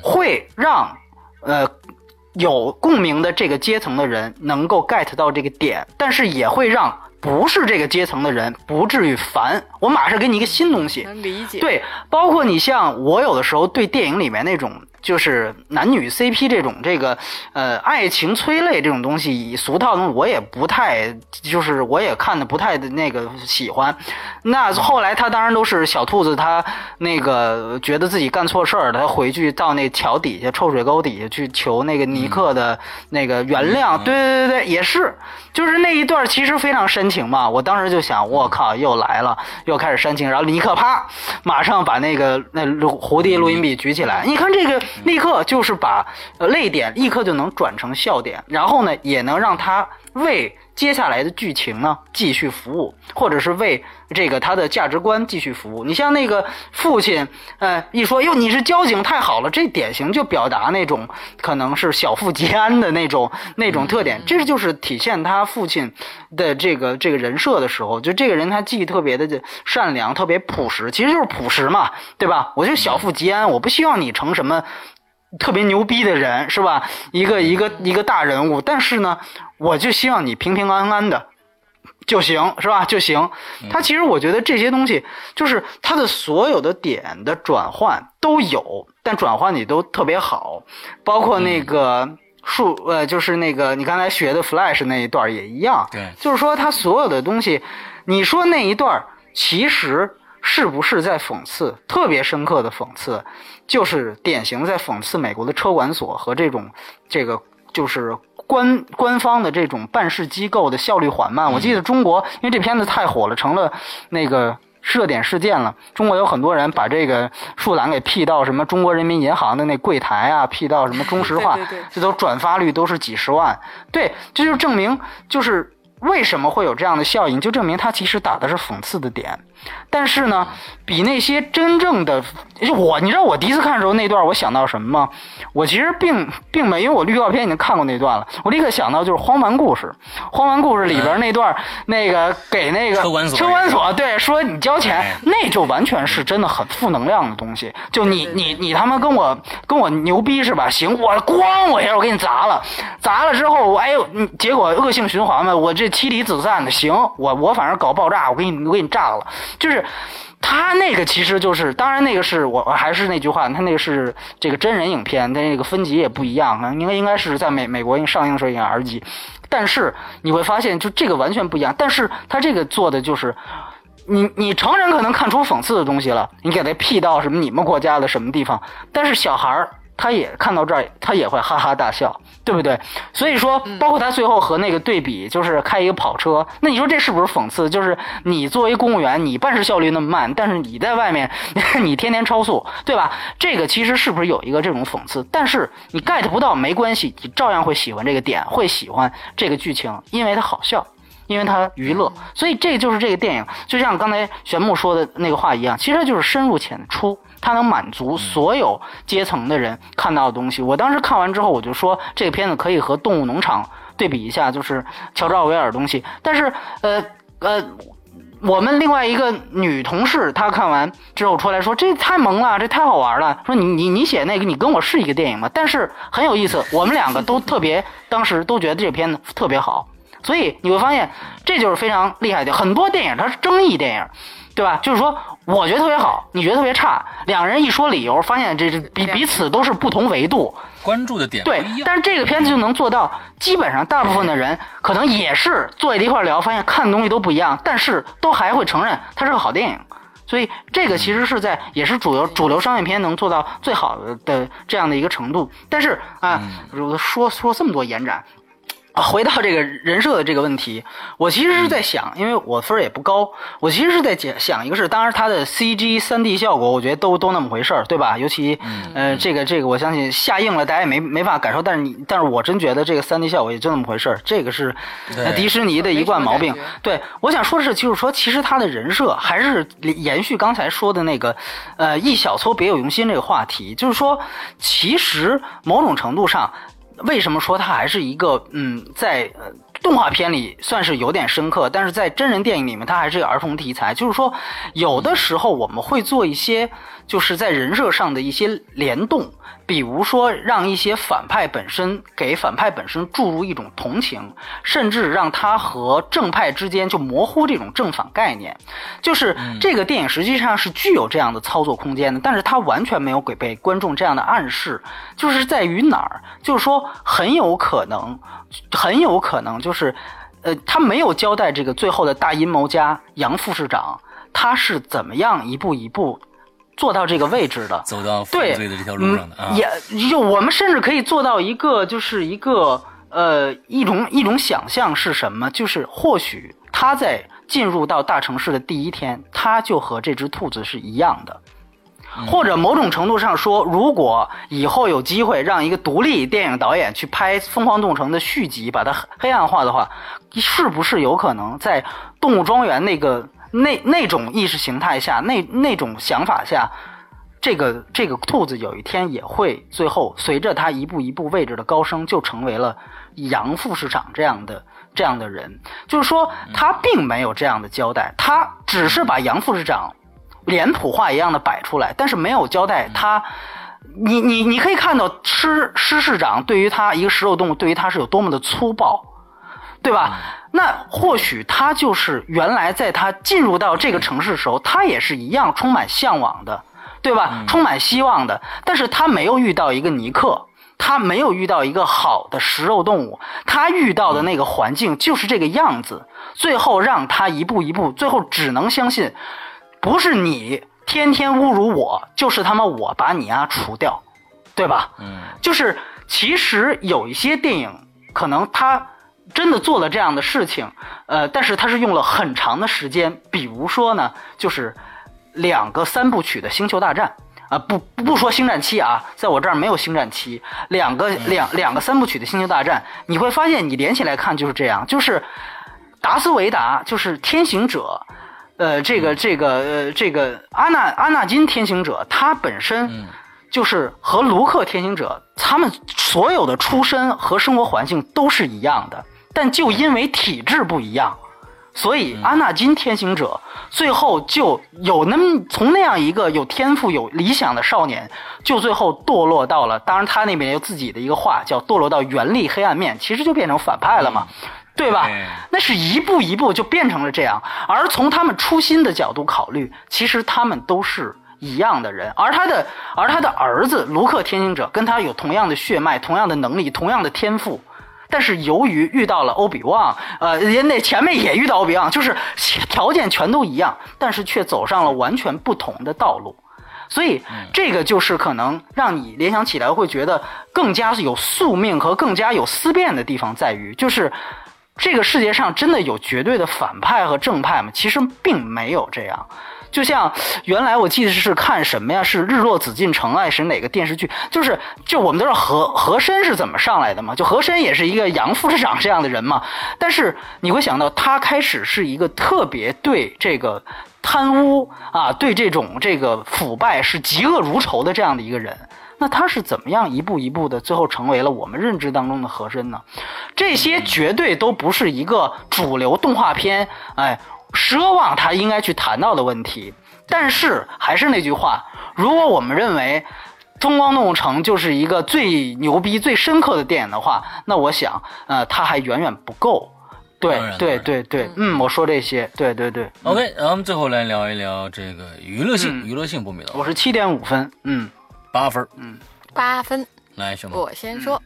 会让呃。有共鸣的这个阶层的人能够 get 到这个点，但是也会让不是这个阶层的人不至于烦。我马上给你一个新东西，能理解。对，包括你像我有的时候对电影里面那种。就是男女 CP 这种这个呃爱情催泪这种东西，俗套的我也不太，就是我也看的不太的那个喜欢。那后来他当然都是小兔子，他那个觉得自己干错事儿，他回去到那桥底下臭水沟底下去求那个尼克的那个原谅。对对对对，也是，就是那一段其实非常深情嘛。我当时就想，我靠，又来了，又开始煽情。然后尼克啪，马上把那个那蝴蝶录音笔举起来，你看这个。立刻就是把泪点立刻就能转成笑点，然后呢也能让他为接下来的剧情呢继续服务，或者是为这个他的价值观继续服务。你像那个父亲，呃，一说哟你是交警太好了，这典型就表达那种可能是小富即安的那种那种特点。这就是体现他父亲的这个这个人设的时候，就这个人他既特别的善良，特别朴实，其实就是朴实嘛，对吧？我就小富即安，我不希望你成什么。特别牛逼的人是吧？一个一个一个大人物，但是呢，我就希望你平平安安的就行，是吧？就行。他其实我觉得这些东西，就是他的所有的点的转换都有，但转换你都特别好，包括那个数呃，就是那个你刚才学的 Flash 那一段也一样。对，就是说他所有的东西，你说那一段其实。是不是在讽刺？特别深刻的讽刺，就是典型在讽刺美国的车管所和这种这个就是官官方的这种办事机构的效率缓慢。我记得中国，因为这片子太火了，成了那个热点事件了。中国有很多人把这个树懒给 P 到什么中国人民银行的那柜台啊，P 到什么中石化，这都转发率都是几十万。对，这就证明就是。为什么会有这样的效应？就证明他其实打的是讽刺的点，但是呢，比那些真正的我，你知道我第一次看的时候那段，我想到什么吗？我其实并并没，因为我预告片已经看过那段了，我立刻想到就是《荒蛮故事》，《荒蛮故事》里边那段，那个给那个车管所，车管所对说你交钱，那就完全是真的很负能量的东西。就你你你他妈跟我跟我牛逼是吧？行，我咣我一下我给你砸了，砸了之后，哎呦，结果恶性循环嘛，我这。妻离子散的，行，我我反正搞爆炸，我给你我给你炸了，就是他那个其实就是，当然那个是我还是那句话，他那个是这个真人影片，他那个分级也不一样，应该应该是在美美国上映时候应该 R 级，但是你会发现就这个完全不一样，但是他这个做的就是，你你成人可能看出讽刺的东西了，你给他 P 到什么你们国家的什么地方，但是小孩儿。他也看到这儿，他也会哈哈大笑，对不对？所以说，包括他最后和那个对比，就是开一个跑车，那你说这是不是讽刺？就是你作为公务员，你办事效率那么慢，但是你在外面，你天天超速，对吧？这个其实是不是有一个这种讽刺？但是你 get 不到没关系，你照样会喜欢这个点，会喜欢这个剧情，因为它好笑，因为它娱乐。所以这就是这个电影，就像刚才玄木说的那个话一样，其实就是深入浅出。它能满足所有阶层的人看到的东西。我当时看完之后，我就说这个片子可以和《动物农场》对比一下，就是乔治奥威尔东西。但是，呃呃，我们另外一个女同事她看完之后出来说：“这太萌了，这太好玩了。”说你你你写那个，你跟我是一个电影吗？但是很有意思，我们两个都特别，当时都觉得这片子特别好。所以你会发现，这就是非常厉害的。很多电影它是争议电影。对吧？就是说，我觉得特别好，你觉得特别差，两个人一说理由，发现这这彼彼此都是不同维度关注的点对，但是这个片子就能做到，基本上大部分的人可能也是坐在一块聊，发现看的东西都不一样，但是都还会承认它是个好电影。所以这个其实是在也是主流主流商业片能做到最好的的这样的一个程度。但是啊，说说这么多延展。回到这个人设的这个问题，我其实是在想，因为我分儿也不高，我其实是在讲想一个事，当然它的 CG 三 D 效果，我觉得都都那么回事儿，对吧？尤其呃，这个这个，我相信下映了，大家也没没法感受，但是你，但是我真觉得这个三 D 效果也就那么回事儿，这个是迪士尼的一贯毛病。对，我想说的是，就是说，其实他的人设还是延续刚才说的那个，呃，一小撮别有用心这个话题，就是说，其实某种程度上，为什么说它还是一个嗯，在动画片里算是有点深刻，但是在真人电影里面它还是一个儿童题材。就是说，有的时候我们会做一些就是在人设上的一些联动，比如说让一些反派本身给反派本身注入一种同情，甚至让他和正派之间就模糊这种正反概念。就是这个电影实际上是具有这样的操作空间的，但是它完全没有给被观众这样的暗示，就是在于哪儿？就是说很有可能，很有可能就是，呃，他没有交代这个最后的大阴谋家杨副市长他是怎么样一步一步做到这个位置的。走到犯对，罪的这条路上的也就我们甚至可以做到一个，就是一个呃一种一种想象是什么？就是或许他在进入到大城市的第一天，他就和这只兔子是一样的。或者某种程度上说，如果以后有机会让一个独立电影导演去拍《疯狂动物城》的续集，把它黑暗化的话，是不是有可能在动物庄园那个那那种意识形态下，那那种想法下，这个这个兔子有一天也会最后随着它一步一步位置的高升，就成为了杨副市长这样的这样的人。就是说，他并没有这样的交代，他只是把杨副市长脸谱化一样的摆出来，但是没有交代他。你你你可以看到施施市长对于他一个食肉动物，对于他是有多么的粗暴，对吧？那或许他就是原来在他进入到这个城市的时候，他也是一样充满向往的，对吧？充满希望的，但是他没有遇到一个尼克。他没有遇到一个好的食肉动物，他遇到的那个环境就是这个样子，最后让他一步一步，最后只能相信，不是你天天侮辱我，就是他妈我把你啊除掉，对吧？嗯，就是其实有一些电影可能他真的做了这样的事情，呃，但是他是用了很长的时间，比如说呢，就是两个三部曲的《星球大战》。啊，不不说星战七啊，在我这儿没有星战七，两个两两个三部曲的星球大战，你会发现你连起来看就是这样，就是达斯维达就是天行者，呃，这个这个呃这个阿纳阿纳金天行者，他本身就是和卢克天行者，他们所有的出身和生活环境都是一样的，但就因为体质不一样，所以阿纳金天行者最后就有那么从那样一个有天赋、有理想的少年，就最后堕落到了，当然他那边有自己的一个话叫堕落到原力黑暗面，其实就变成反派了嘛。对吧？那是一步一步就变成了这样。而从他们初心的角度考虑，其实他们都是一样的人。而他的而他的儿子卢克天行者跟他有同样的血脉、同样的能力、同样的天赋。但是由于遇到了欧比旺，呃，人家前面也遇到欧比旺，就是条件全都一样，但是却走上了完全不同的道路。所以这个就是可能让你联想起来会觉得更加有宿命和更加有思辨的地方在于，就是这个世界上真的有绝对的反派和正派吗？其实并没有这样。就像原来我记得是看什么呀？是《日落紫禁城》啊，是哪个电视剧？就是就我们都知道和和珅是怎么上来的嘛？就和珅也是一个杨副市长这样的人嘛。但是你会想到，他开始是一个特别对这个贪污啊，对这种这个腐败是嫉恶如仇的这样的一个人。那他是怎么样一步一步的，最后成为了我们认知当中的和珅呢？这些绝对都不是一个主流动画片，哎，奢望他应该去谈到的问题。但是还是那句话，如果我们认为《中光动物城》就是一个最牛逼、最深刻的电影的话，那我想，呃，它还远远不够。对对对对，嗯，我说这些，对对对。OK，然后我们最后来聊一聊这个娱乐性，嗯娱乐性不米的我是七点五分，嗯，八分嗯，八分。来，兄弟，我先说，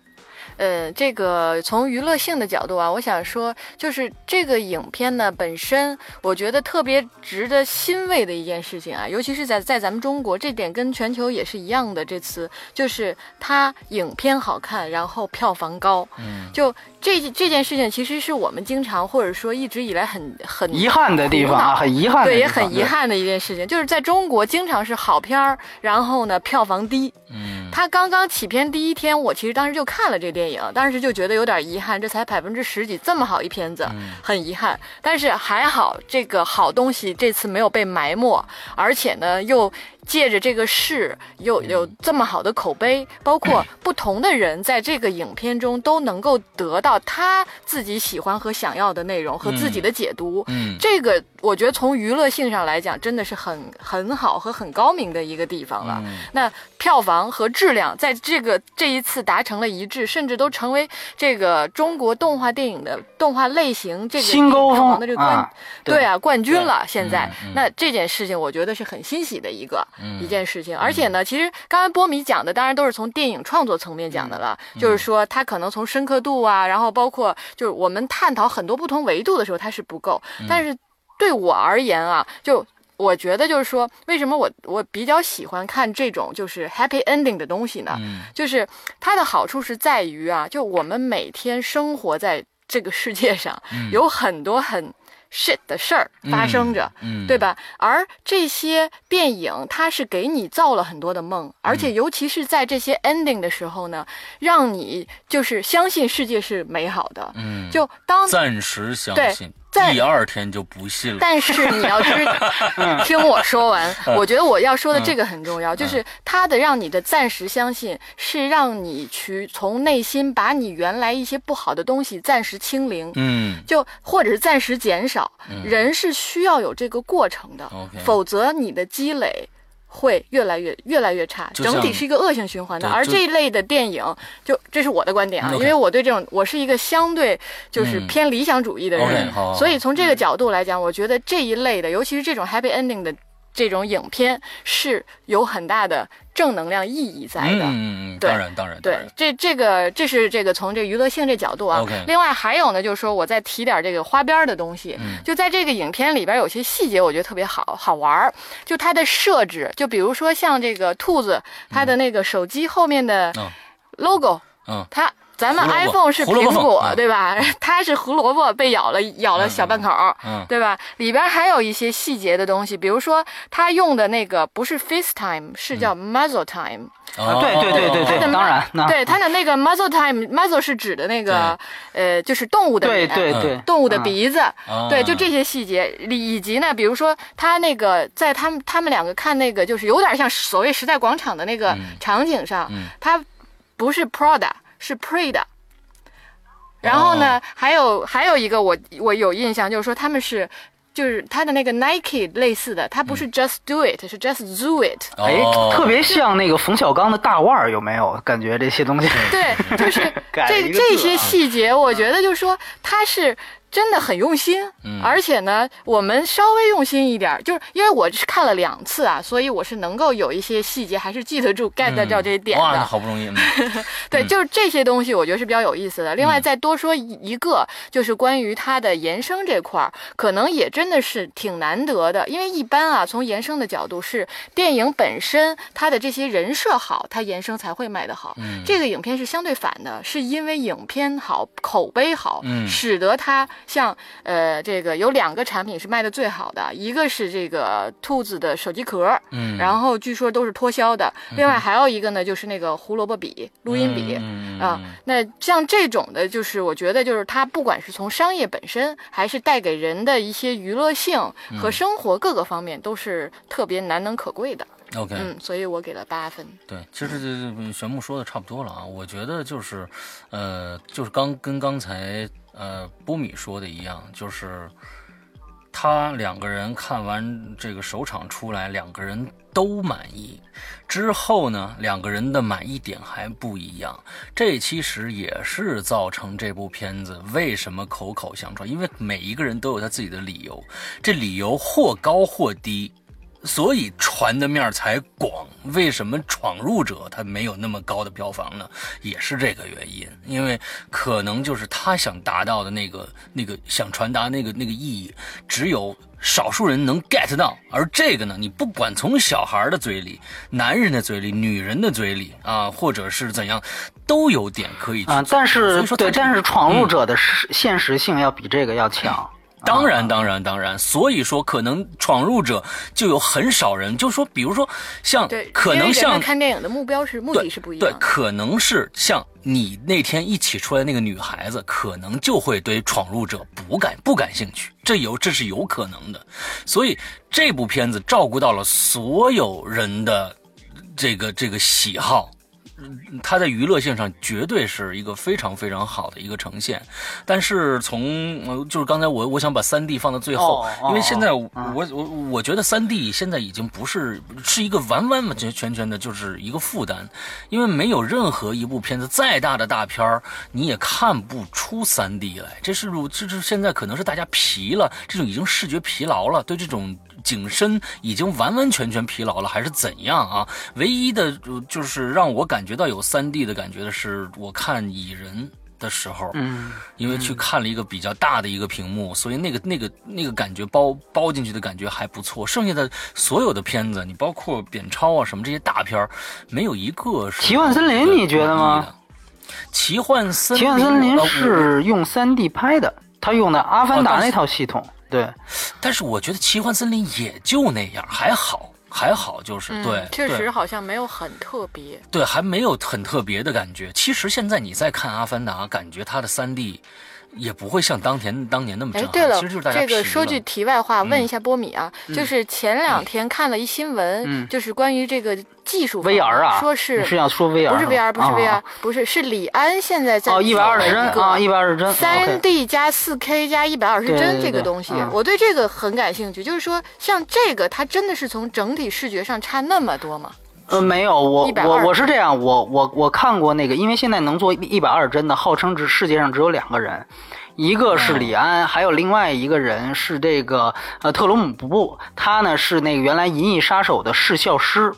呃，这个从娱乐性的角度啊，我想说，就是这个影片呢本身，我觉得特别值得欣慰的一件事情啊，尤其是在在咱们中国，这点跟全球也是一样的。这次就是它影片好看，然后票房高，嗯，就这这件事情，其实是我们经常或者说一直以来很很遗憾的地方啊，很遗憾，对，也很遗憾的一件事情，就是在中国经常是好片儿，然后呢票房低，嗯，他刚刚起片第一天，我其实当时就看了这电影，当时就觉得有点遗憾，这才百分之十几，这么好一片子，很遗憾。但是还好，这个好东西这次没有被埋没，而且呢又。借着这个事，有有这么好的口碑，包括 不同的人在这个影片中都能够得到他自己喜欢和想要的内容和自己的解读。嗯，这个我觉得从娱乐性上来讲，真的是很很好和很高明的一个地方了。那票房和质量在这个这一次达成了一致，甚至都成为这个中国动画电影的动画类型这个新高峰的这个冠，对啊冠军了。现在那这件事情，我觉得是很欣喜的一个。一件事情，而且呢，其实刚才波米讲的，当然都是从电影创作层面讲的了，就是说它可能从深刻度啊，然后包括就是我们探讨很多不同维度的时候，它是不够。但是对我而言啊，就我觉得就是说，为什么我我比较喜欢看这种就是 happy ending 的东西呢？就是它的好处是在于啊，就我们每天生活在这个世界上，有很多很。shit 的事儿发生着，对吧？而这些电影，它是给你造了很多的梦，而且尤其是在这些 ending 的时候呢，让你就是相信世界是美好的。嗯，就当暂时相信。第二天就不信了。但是你要知，听我说完，我觉得我要说的这个很重要，就是他的让你的暂时相信，是让你去从内心把你原来一些不好的东西暂时清零，嗯，就或者是暂时减少。人是需要有这个过程的，否则你的积累。会越来越越来越差，整体是一个恶性循环的。而这一类的电影，就这是我的观点啊，因为我对这种我是一个相对就是偏理想主义的人，所以从这个角度来讲，我觉得这一类的，尤其是这种 happy ending 的。这种影片是有很大的正能量意义在的，嗯嗯，当然当然，对，这这个这是这个从这娱乐性这角度啊。另外还有呢，就是说我再提点这个花边的东西，就在这个影片里边有些细节，我觉得特别好好玩儿。就它的设置，就比如说像这个兔子，它的那个手机后面的 logo，嗯，它。咱们 iPhone 是苹果，对吧？它是胡萝卜被咬了，咬了小半口，对吧？里边还有一些细节的东西，比如说它用的那个不是 FaceTime，是叫 Muzzle Time。啊，对对对对对，当然，对它的那个 Muzzle Time，Muzzle 是指的那个呃，就是动物的对对对，动物的鼻子，对，就这些细节，以及呢，比如说它那个在他们他们两个看那个，就是有点像所谓时代广场的那个场景上，它不是 Prada。是 Pre 的，然后呢，还有还有一个我我有印象，就是说他们是就是他的那个 Nike 类似的，它不是 Just Do It，是 Just Do It，哎，特别像那个冯小刚的大腕儿，有没有？感觉这些东西？对，就是 这这些细节，我觉得就是说他是。真的很用心，而且呢，我们稍微用心一点，就是因为我是看了两次啊，所以我是能够有一些细节还是记得住、get 到这些点的。哇，好不容易。对，就是这些东西，我觉得是比较有意思的。另外再多说一个，就是关于它的延伸这块儿，可能也真的是挺难得的，因为一般啊，从延伸的角度是电影本身它的这些人设好，它延伸才会卖得好。这个影片是相对反的，是因为影片好、口碑好，使得它。像呃，这个有两个产品是卖的最好的，一个是这个兔子的手机壳，嗯，然后据说都是脱销的。另外还有一个呢，就是那个胡萝卜笔、录音笔啊。那像这种的，就是我觉得就是它不管是从商业本身，还是带给人的一些娱乐性和生活各个方面，都是特别难能可贵的。OK，嗯，所以我给了八分。对，其实这玄木说的差不多了啊。我觉得就是，呃，就是刚跟刚才。呃，波米说的一样，就是他两个人看完这个首场出来，两个人都满意。之后呢，两个人的满意点还不一样。这其实也是造成这部片子为什么口口相传，因为每一个人都有他自己的理由，这理由或高或低。所以传的面才广。为什么闯入者他没有那么高的票房呢？也是这个原因，因为可能就是他想达到的那个那个想传达那个那个意义，只有少数人能 get 到。而这个呢，你不管从小孩的嘴里、男人的嘴里、女人的嘴里啊，或者是怎样，都有点可以啊。但是对，但是闯入者的实现实性要比这个要强。当然，当然，当然。所以说，可能闯入者就有很少人，就说，比如说，像可能像看电影的目标是目的是不一样。对，可能是像你那天一起出来那个女孩子，可能就会对闯入者不感不感兴趣，这有这是有可能的。所以这部片子照顾到了所有人的这个这个喜好。它在娱乐性上绝对是一个非常非常好的一个呈现，但是从就是刚才我我想把三 D 放到最后，因为现在我我我觉得三 D 现在已经不是是一个完完完全全全的就是一个负担，因为没有任何一部片子再大的大片儿你也看不出三 D 来，这是这是现在可能是大家疲了，这种已经视觉疲劳了，对这种。景深已经完完全全疲劳了，还是怎样啊？唯一的，就是让我感觉到有三 D 的感觉的是，我看蚁人的时候，嗯，因为去看了一个比较大的一个屏幕，所以那个那个那个感觉包包进去的感觉还不错。剩下的所有的片子，你包括扁超啊什么这些大片没有一个是奇幻森林，你觉得吗？奇幻森奇幻森林是用三 D 拍的，他用的阿凡达那套系统。对，但是我觉得奇幻森林也就那样，还好，还好，就是对，确实好像没有很特别，对，还没有很特别的感觉。其实现在你再看阿凡达，感觉它的三 D。也不会像当年当年那么震撼。哎，对了，这个说句题外话，问一下波米啊，就是前两天看了一新闻，就是关于这个技术 VR 啊，说是是要说 VR，不是 VR，不是 VR，不是是李安现在在哦一百二十帧啊，一百二十帧，三 D 加四 K 加一百二十帧这个东西，我对这个很感兴趣。就是说，像这个，它真的是从整体视觉上差那么多吗？呃，没有，我我我是这样，我我我看过那个，因为现在能做一百二十帧的，号称只世界上只有两个人，一个是李安，还有另外一个人是这个呃特鲁姆布，他呢是那个原来《银翼杀手》的视效师。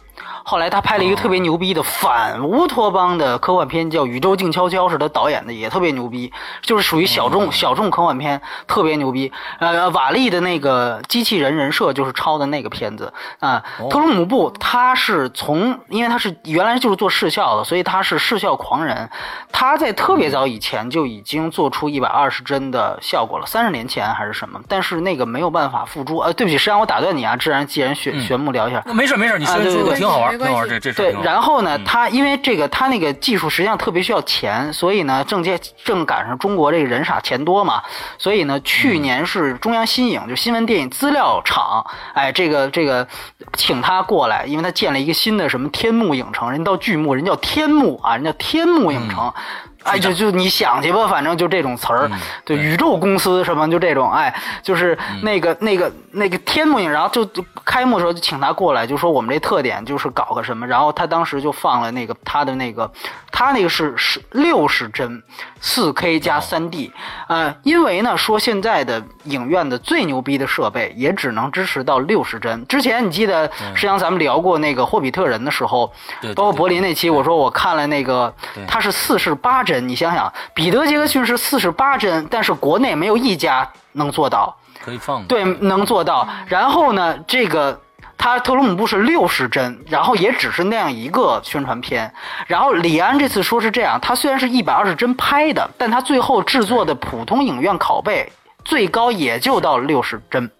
后来他拍了一个特别牛逼的反乌托邦的科幻片，叫《宇宙静悄悄》，是他导演的，也特别牛逼，就是属于小众小众科幻片，特别牛逼。呃，瓦力的那个机器人人设就是抄的那个片子啊。特鲁姆布他是从，因为他是原来就是做视效的，所以他是视效狂人。他在特别早以前就已经做出一百二十帧的效果了，三十年前还是什么？但是那个没有办法付诸。呃，对不起，是让我打断你啊，既然既然玄玄木聊一下，没事没事，你说说挺好玩。这这对，然后呢，他因为这个，他那个技术实际上特别需要钱，所以呢，正接正赶上中国这个人傻钱多嘛，所以呢，去年是中央新影就新闻电影资料厂，哎，这个这个请他过来，因为他建了一个新的什么天幕影城，人叫巨幕，人叫天幕啊，人叫天幕影城。哎，就就你想去吧，反正就这种词儿，对，宇宙公司什么就这种，哎，就是那个那个那个天幕影，然后就开幕的时候就请他过来，就说我们这特点就是搞个什么，然后他当时就放了那个他的那个，他那个是是六十帧，四 K 加三 D，呃，因为呢说现在的影院的最牛逼的设备也只能支持到六十帧。之前你记得，实际上咱们聊过那个霍比特人的时候，包括柏林那期，我说我看了那个，他是四十八帧。你想想，彼得·杰克逊是四十八帧，但是国内没有一家能做到，可以放对，能做到。然后呢，这个他特鲁姆布是六十帧，然后也只是那样一个宣传片。然后李安这次说是这样，他虽然是一百二十帧拍的，但他最后制作的普通影院拷贝最高也就到六十帧。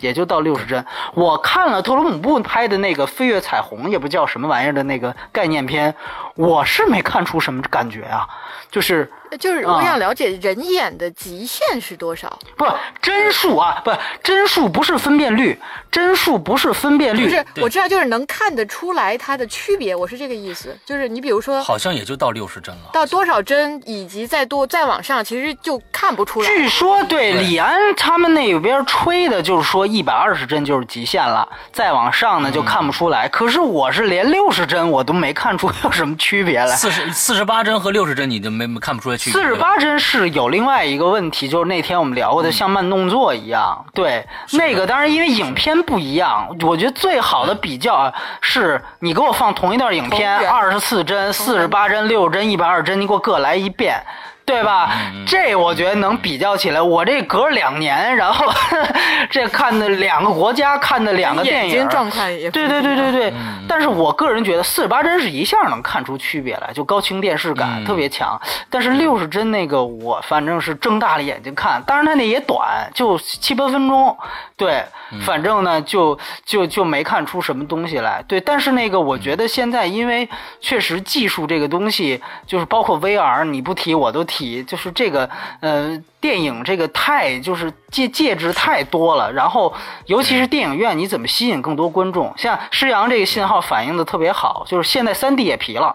也就到六十帧。我看了特鲁姆布拍的那个《飞跃彩虹》，也不叫什么玩意儿的那个概念片，我是没看出什么感觉啊，就是。就是我想了解人眼的极限是多少？不，帧数啊，不，帧数不是分辨率，帧数不是分辨率。不是，我知道，就是能看得出来它的区别，我是这个意思。就是你比如说，好像也就到六十帧了。到多少帧以及再多再往上，其实就看不出来。据说对李安他们那边吹的就是说一百二十帧就是极限了，再往上呢就看不出来。可是我是连六十帧我都没看出有什么区别来。四十四十八帧和六十帧，你就没看不出来区别。四十八帧是有另外一个问题，就是那天我们聊过的，像慢动作一样。对，那个当然因为影片不一样，我觉得最好的比较啊是你给我放同一段影片，二十四帧、四十八帧、六十帧、一百二十帧，你给我各来一遍。对吧？这我觉得能比较起来。我这隔两年，然后 这看的两个国家看的两个电影，状况也不对对对对对。但是我个人觉得四十八帧是一下能看出区别来，就高清电视感嗯特别强。但是六十帧那个，我反正是睁大了眼睛看，当然它那也短，就七八分钟。对，反正呢就就就没看出什么东西来。对，但是那个我觉得现在因为确实技术这个东西，就是包括 VR，你不提我都提，就是这个呃电影这个太就是介介质太多了，然后尤其是电影院，你怎么吸引更多观众？像施洋这个信号反映的特别好，就是现在三 D 也皮了。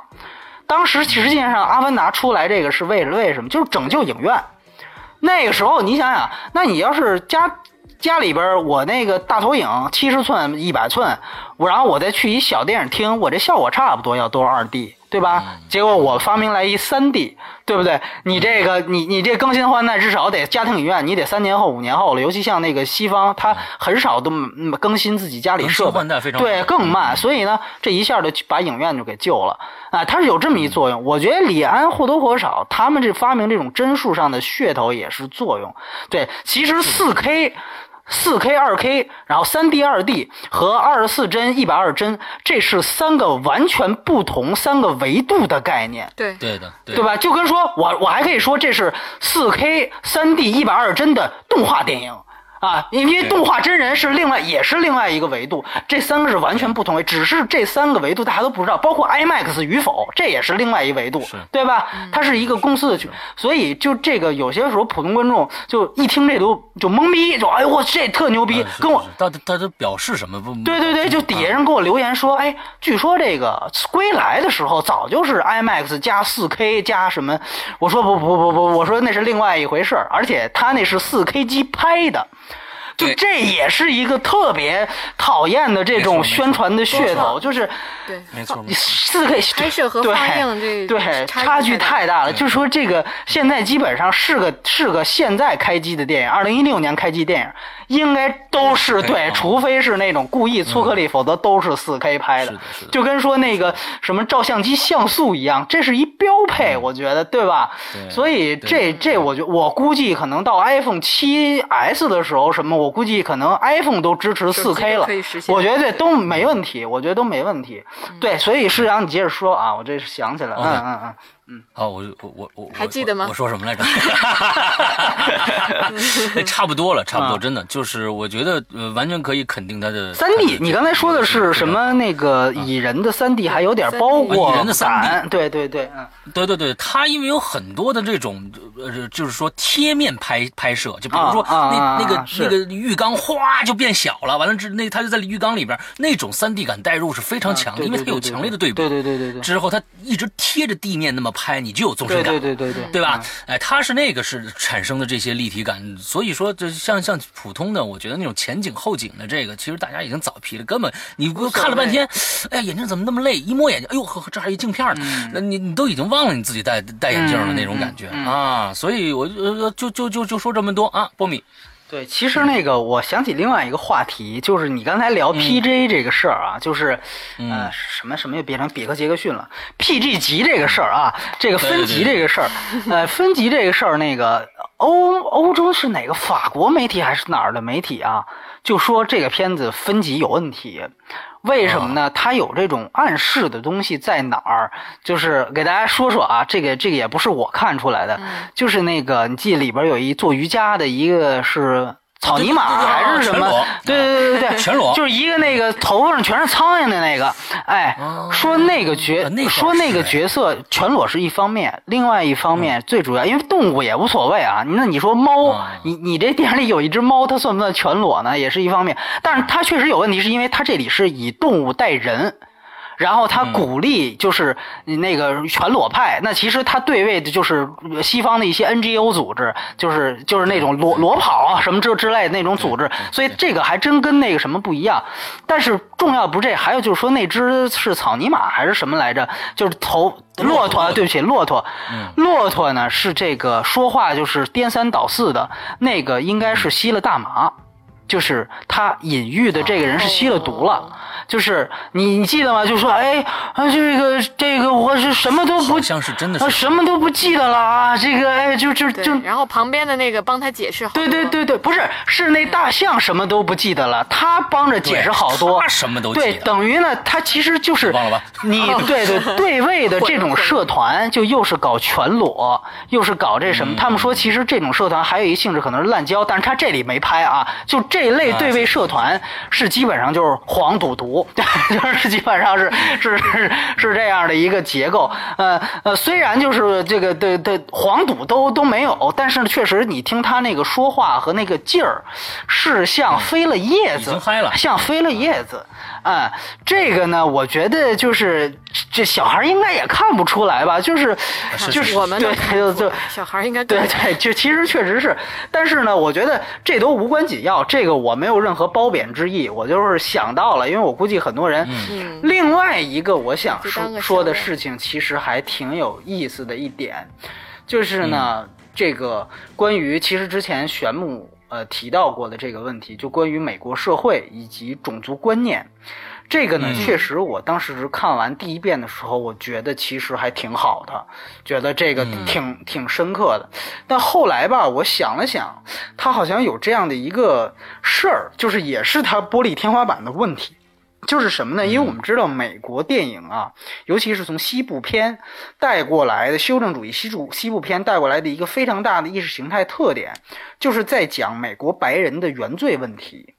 当时实际上《阿凡达》出来这个是为了为什么？就是拯救影院。那个时候你想想，那你要是家家里边我那个大投影七十寸、一百寸，我然后我再去一小电影厅，我这效果差不多要都是二 D，对吧？结果我发明来一三 D，对不对？你这个你你这更新换代至少得家庭影院，你得三年后、五年后了。尤其像那个西方，它很少都嗯更新自己家里设备，换代非常对更慢，所以呢，这一下就把影院就给救了啊！它是有这么一作用。我觉得李安或多或少，他们这发明这种帧数上的噱头也是作用。对，其实四 K。四 K、二 K，然后三 D、二 D 和二十四帧、一百二十帧，这是三个完全不同、三个维度的概念。对对的，对对吧？就跟说我我还可以说这是四 K、三 D、一百二十帧的动画电影啊，因为动画真人是另外也是另外一个维度，这三个是完全不同维，只是这三个维度大家都不知道，包括 IMAX 与否，这也是另外一维度，对吧？它是一个公司的去，所以就这个有些时候普通观众就一听这都就懵逼，就哎呦我这特牛逼啊，跟我他他他表示什么不？对对对，就底下人给我留言说，哎，据说这个归来的时候早就是 IMAX 加 4K 加什么，我说不不不不，我说那是另外一回事儿，而且他那是 4K 机拍的。就这也是一个特别讨厌的这种宣传的噱头，就是对，没错四 K 拍摄和对放映这对差距太大太大了。就是说，这个现在基本上是个是个现在开机的电影，二零一六年开机电影，应该都是对，嗯除非是那种故意粗颗粒，否则都是四 K 拍的。就跟说那个什么照相机像素一样，这是一标配，我觉得，对吧？所以这这，我觉我估计可能到 iPhone 七 S 的时候，什么，我估计可能 iPhone 都支持四 K 了。我觉得这都没问题，我觉得都没问题。对，所以施阳，你接着说啊，我这是想起来了，OK。嗯嗯嗯。好，我我我我还记得吗我我说什么来着？哎 差不多了，差不多，啊真的就是我觉得呃，完全可以肯定他的三 D，你刚才说的是什？么？那个蚁人的三 D 还有点包裹啊蚁人的 3D 感，对对对，嗯，对对对，他因为有很多的这种呃，就是说贴面拍拍摄，就比如说那那个是那个浴缸哗就变小了，完了之那他就在浴缸里边，那种三 D 感代入是非常强的，对因为它有强烈的对比。对对对对对，之后他一直贴着地面那么拍，你就有纵深感。对对对对，对吧？哎，它是那个是产生的这些立体感，所以说这像像普通的，我觉得那种前景后景的这个，其实大家已经早批了，根本你看了半天，哎呀，眼睛怎么那么累？一摸眼睛，哎呦呵，这还有一镜片呢，那你你都已经忘了你自己戴戴眼镜了嗯那种感觉嗯嗯啊，所以我呃就就就就说这么多啊，波米，对，其实那个我想起另外一个话题，就是你刚才聊 PJ 这个事儿啊，就是呃什么什么又变成比克杰克逊了，PG 级这个事儿啊，这个分级这个事儿，呃，分级这个事儿，那个欧欧洲是哪个法国媒体还是哪儿的媒体啊？就说这个片子分级有问题。为什么呢？它有这种暗示的东西在哪儿？就是给大家说说啊，这个这个也不是我看出来的，就是那个你记里边有一做瑜伽的一个是草泥马还是什么？对对对对对，全裸就是一个那个头发上全是苍蝇的那个。哎，说那个角说那个哎角色全裸是一方面，另外一方嗯面最主要，因为动物也无所谓啊。那你说猫啊，你你这电影里有一只猫，它算不算全裸呢？也是一方面，但是它确实有问题，是因为它这里是以动物带人。然后他鼓励就是那个全裸派，那其实他对位的就是西方的一些 NGO 组织，就是就是那种裸裸跑啊什么之之类的那种组织，所以这个还真跟那个什么不一样。但是重要不是这，还有就是说那只是草泥马还是什么来着？就是头骆驼，啊对不起，骆驼，骆驼呢是这个说话就是颠三倒四的，那个应该是吸了大麻。就是他隐喻的这个人是吸了毒了，就是你你记得吗？就说哎啊这个这个我是什么都不好像是真的是啊什么都不记得了啊，这个哎就就就，然后旁边的那个帮他解释好多。对对对对，不是是那大象什么都不记得了，他帮着解释好多，他什么都记对，等于呢，他其实就是忘了吧你 对对对位的这种社团，就又是搞全裸，又是搞这什嗯么？他们说其实这种社团还有一性质可能是滥交，但是他这里没拍啊，就这一类啊对位社团是基本上就是黄赌毒，就是基本上是是是是这样的一个结构。呃呃，虽然就是这个对对黄赌都都没有，但是确实你听他那个说话和那个劲儿，是像飞了叶子，像飞了叶子。啊、这个呢，我觉得就是这小孩应该也看不出来吧，就是是就是我们对就就小孩应该对对，就其实确实是，但是呢，我觉得这都无关紧要，这个我没有任何褒贬之意，我就是想到了，因为我估计很多人。嗯。另外一个我想说说的事情，其实还挺有意思的一点，就是呢，这个关于其实之前玄牧呃提到过的这个问题，就关于美国社会以及种族观念。这个呢，嗯确实，我当时看完第一遍的时候，我觉得其实还挺好的，觉得这个挺、挺深刻的。但后来吧，我想了想，他好像有这样的一个事儿，就是也是他玻璃天花板的问题。就是什么呢？因为我们知道美国电影啊，尤其是从西部片带过来的修正主义西主西部片带过来的一个非常大的意识形态特点，就是在讲美国白人的原罪问题。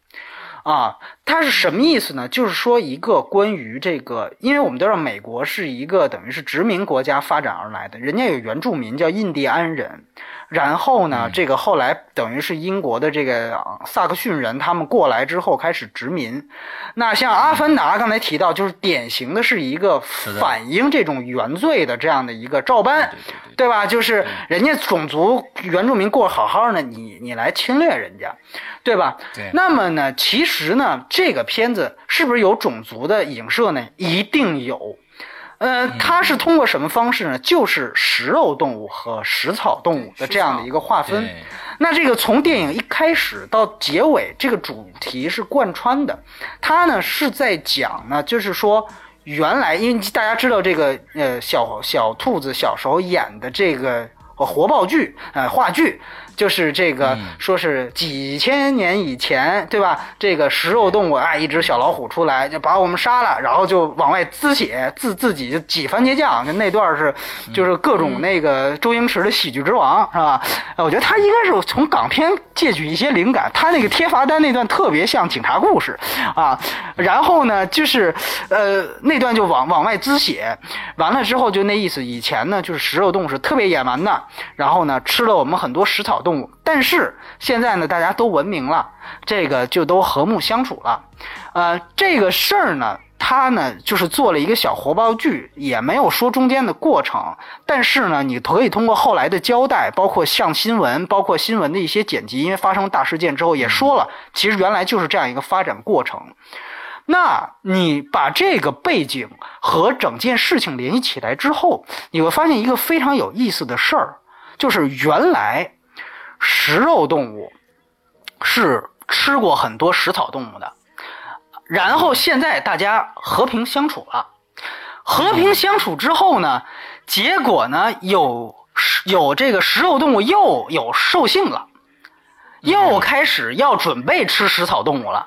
啊，它是什么意思呢？就是说一个关于这个，因为我们都知道美国是一个等于是殖民国家发展而来的，人家有原住民叫印第安人，然后呢，这个后来等于是英国的这个啊萨克逊人，他们过来之后开始殖民。那像《阿凡达》刚才提到，就是典型的是一个反映这种原罪的这样的一个照搬，对吧？就是人家种族原住民过得好好的，你你来侵略人家，对吧？对那么呢，其实呢，这个片子是不是有种族的影射呢？一定有。呃，它是通过什么方式呢？就是食肉动物和食草动物的这样的一个划分。那这个从电影一开始到结尾，这个主题是贯穿的。它呢是在讲呢，就是说原来因为大家知道这个呃小小兔子小时候演的这个呃活报剧呃话剧。就是这个，说是几千年以前，对吧？这个食肉动物啊，一只小老虎出来就把我们杀了，然后就往外滋血，自自己就挤番茄酱，就那段是就是各种那个周星驰的喜剧之王，是吧？呃我觉得他应该是从港片借取一些灵感，他那个贴罚单那段特别像警察故事啊。然后呢，就是呃那段就往往外滋血，完了之后就那意思，以前呢就是食肉动物是特别野蛮的，然后呢吃了我们很多食草动动物，但是现在呢大家都文明了，这个就都和睦相处了。呃，这个事儿呢，他呢就是做了一个小活报剧，也没有说中间的过程，但是呢，你可以通过后来的交代，包括上新闻，包括新闻的一些剪辑，因为发生大事件之后也说了，其实原来就是这样一个发展过程。那你把这个背景和整件事情联系起来之后，你会发现一个非常有意思的事儿，就是原来食肉动物是吃过很多食草动物的，然后现在大家和平相处了，和平相处之后呢，结果呢有有这个食肉动物又有兽性了，又开始要准备吃食草动物了。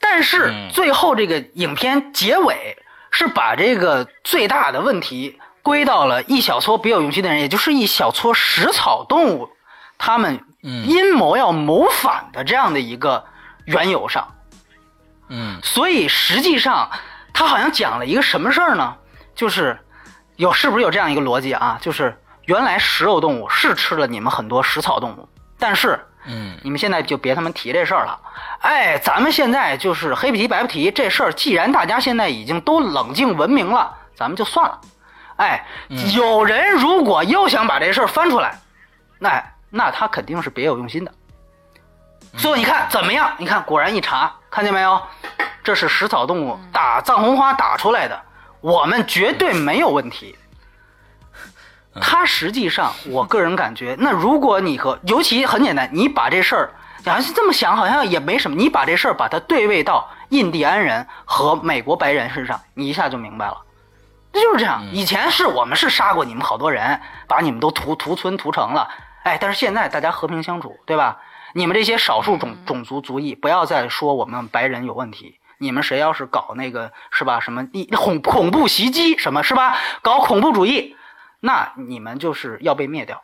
但是嗯。最后这个影片结尾是把这个最大的问题归到了一小撮别有用心的人，也就是一小撮食草动物，他们嗯阴谋要谋反的这样的一个缘由上。嗯所以实际上他好像讲了一个什么事儿呢？就是有是不是有这样一个逻辑啊？就是原来食肉动物是吃了你们很多食草动物，但是嗯你们现在就别他妈提这事儿了哎，咱们现在就是黑不提白不提这事儿，既然大家现在已经都冷静文明了，咱们就算了。哎，有人如果又想把这事儿翻出来，那那他肯定是别有用心的。所以你看怎么样？你看，果然一查，看见没有？这是食草动物打藏红花打出来的，我们绝对没有问题。他实际上，我个人感觉，那如果你和尤其很简单，你把这事儿，好像是这么想，好像也没什么。你把这事儿把它对位到印第安人和美国白人身上，你一下就明白了。那就是这样。以前是我们是杀过你们好多人，把你们都屠屠村屠城了，哎，但是现在大家和平相处，对吧？你们这些少数种种族族裔，不要再说我们白人有问题。你们谁要是搞那个是吧？什么恐恐怖袭击什么是吧？搞恐怖主义。那你们就是要被灭掉，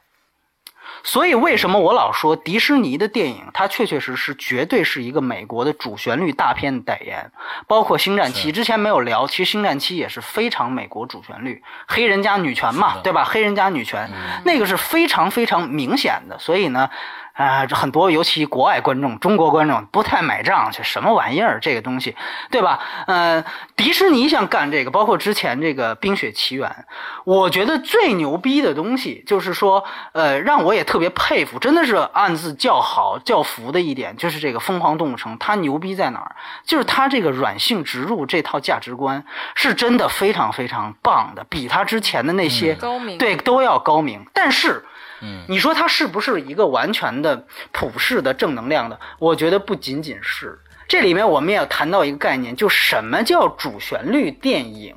所以为什么我老说迪士尼的电影，它确确实实绝对是一个美国的主旋律大片的代言，包括《星战七》之前没有聊，其实《星战七》也是非常美国主旋律，黑人加女权嘛，对吧？黑人加女权，那个是非常非常明显的，所以呢。啊，这很多，尤其国外观众、中国观众不太买账，这什么玩意儿？这个东西，对吧？呃，迪士尼想干这个，包括之前这个《冰雪奇缘》，我觉得最牛逼的东西就是说，呃，让我也特别佩服，真的是暗自叫好叫服的一点，就是这个《疯狂动物城》，它牛逼在哪儿？就是它这个软性植入这套价值观是真的非常非常棒的，比它之前的那些高明对都要高明，但是。嗯，你说它是不是一个完全的普世的正能量的？我觉得不仅仅是。这里面我们也要谈到一个概念，就什么叫主旋律电影？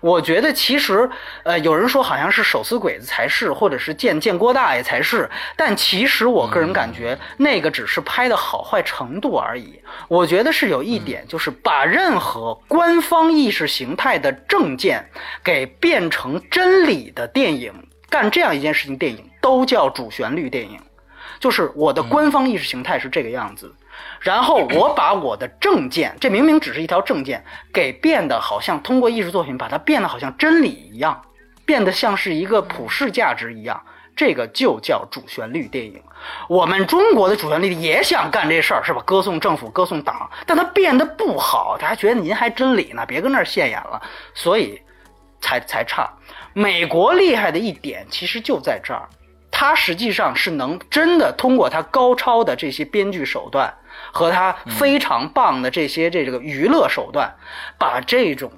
我觉得其实，呃，有人说好像是手撕鬼子才是，或者是见见郭大爷才是，但其实我个人感觉那个只是拍的好坏程度而已。我觉得是有一点，就是把任何官方意识形态的政见给变成真理的电影。干这样一件事情，电影都叫主旋律电影，就是我的官方意识形态是这个样子，然后我 把我的证件，这明明只是一条证件，给变得好像通过艺术作品把它变得好像真理一样，变得像是一个普世价值一样，这个就叫主旋律电影。我们中国的主旋律也想干这事儿，是吧？歌颂政府，歌颂党，但它变得不好，他还觉得您还真理呢，别跟那儿现眼了，所以才才差。美国厉害的一点其实就在这儿，它实际上是能真的通过他高超的这些编剧手段和他非常棒的这些这个娱乐手段，把这种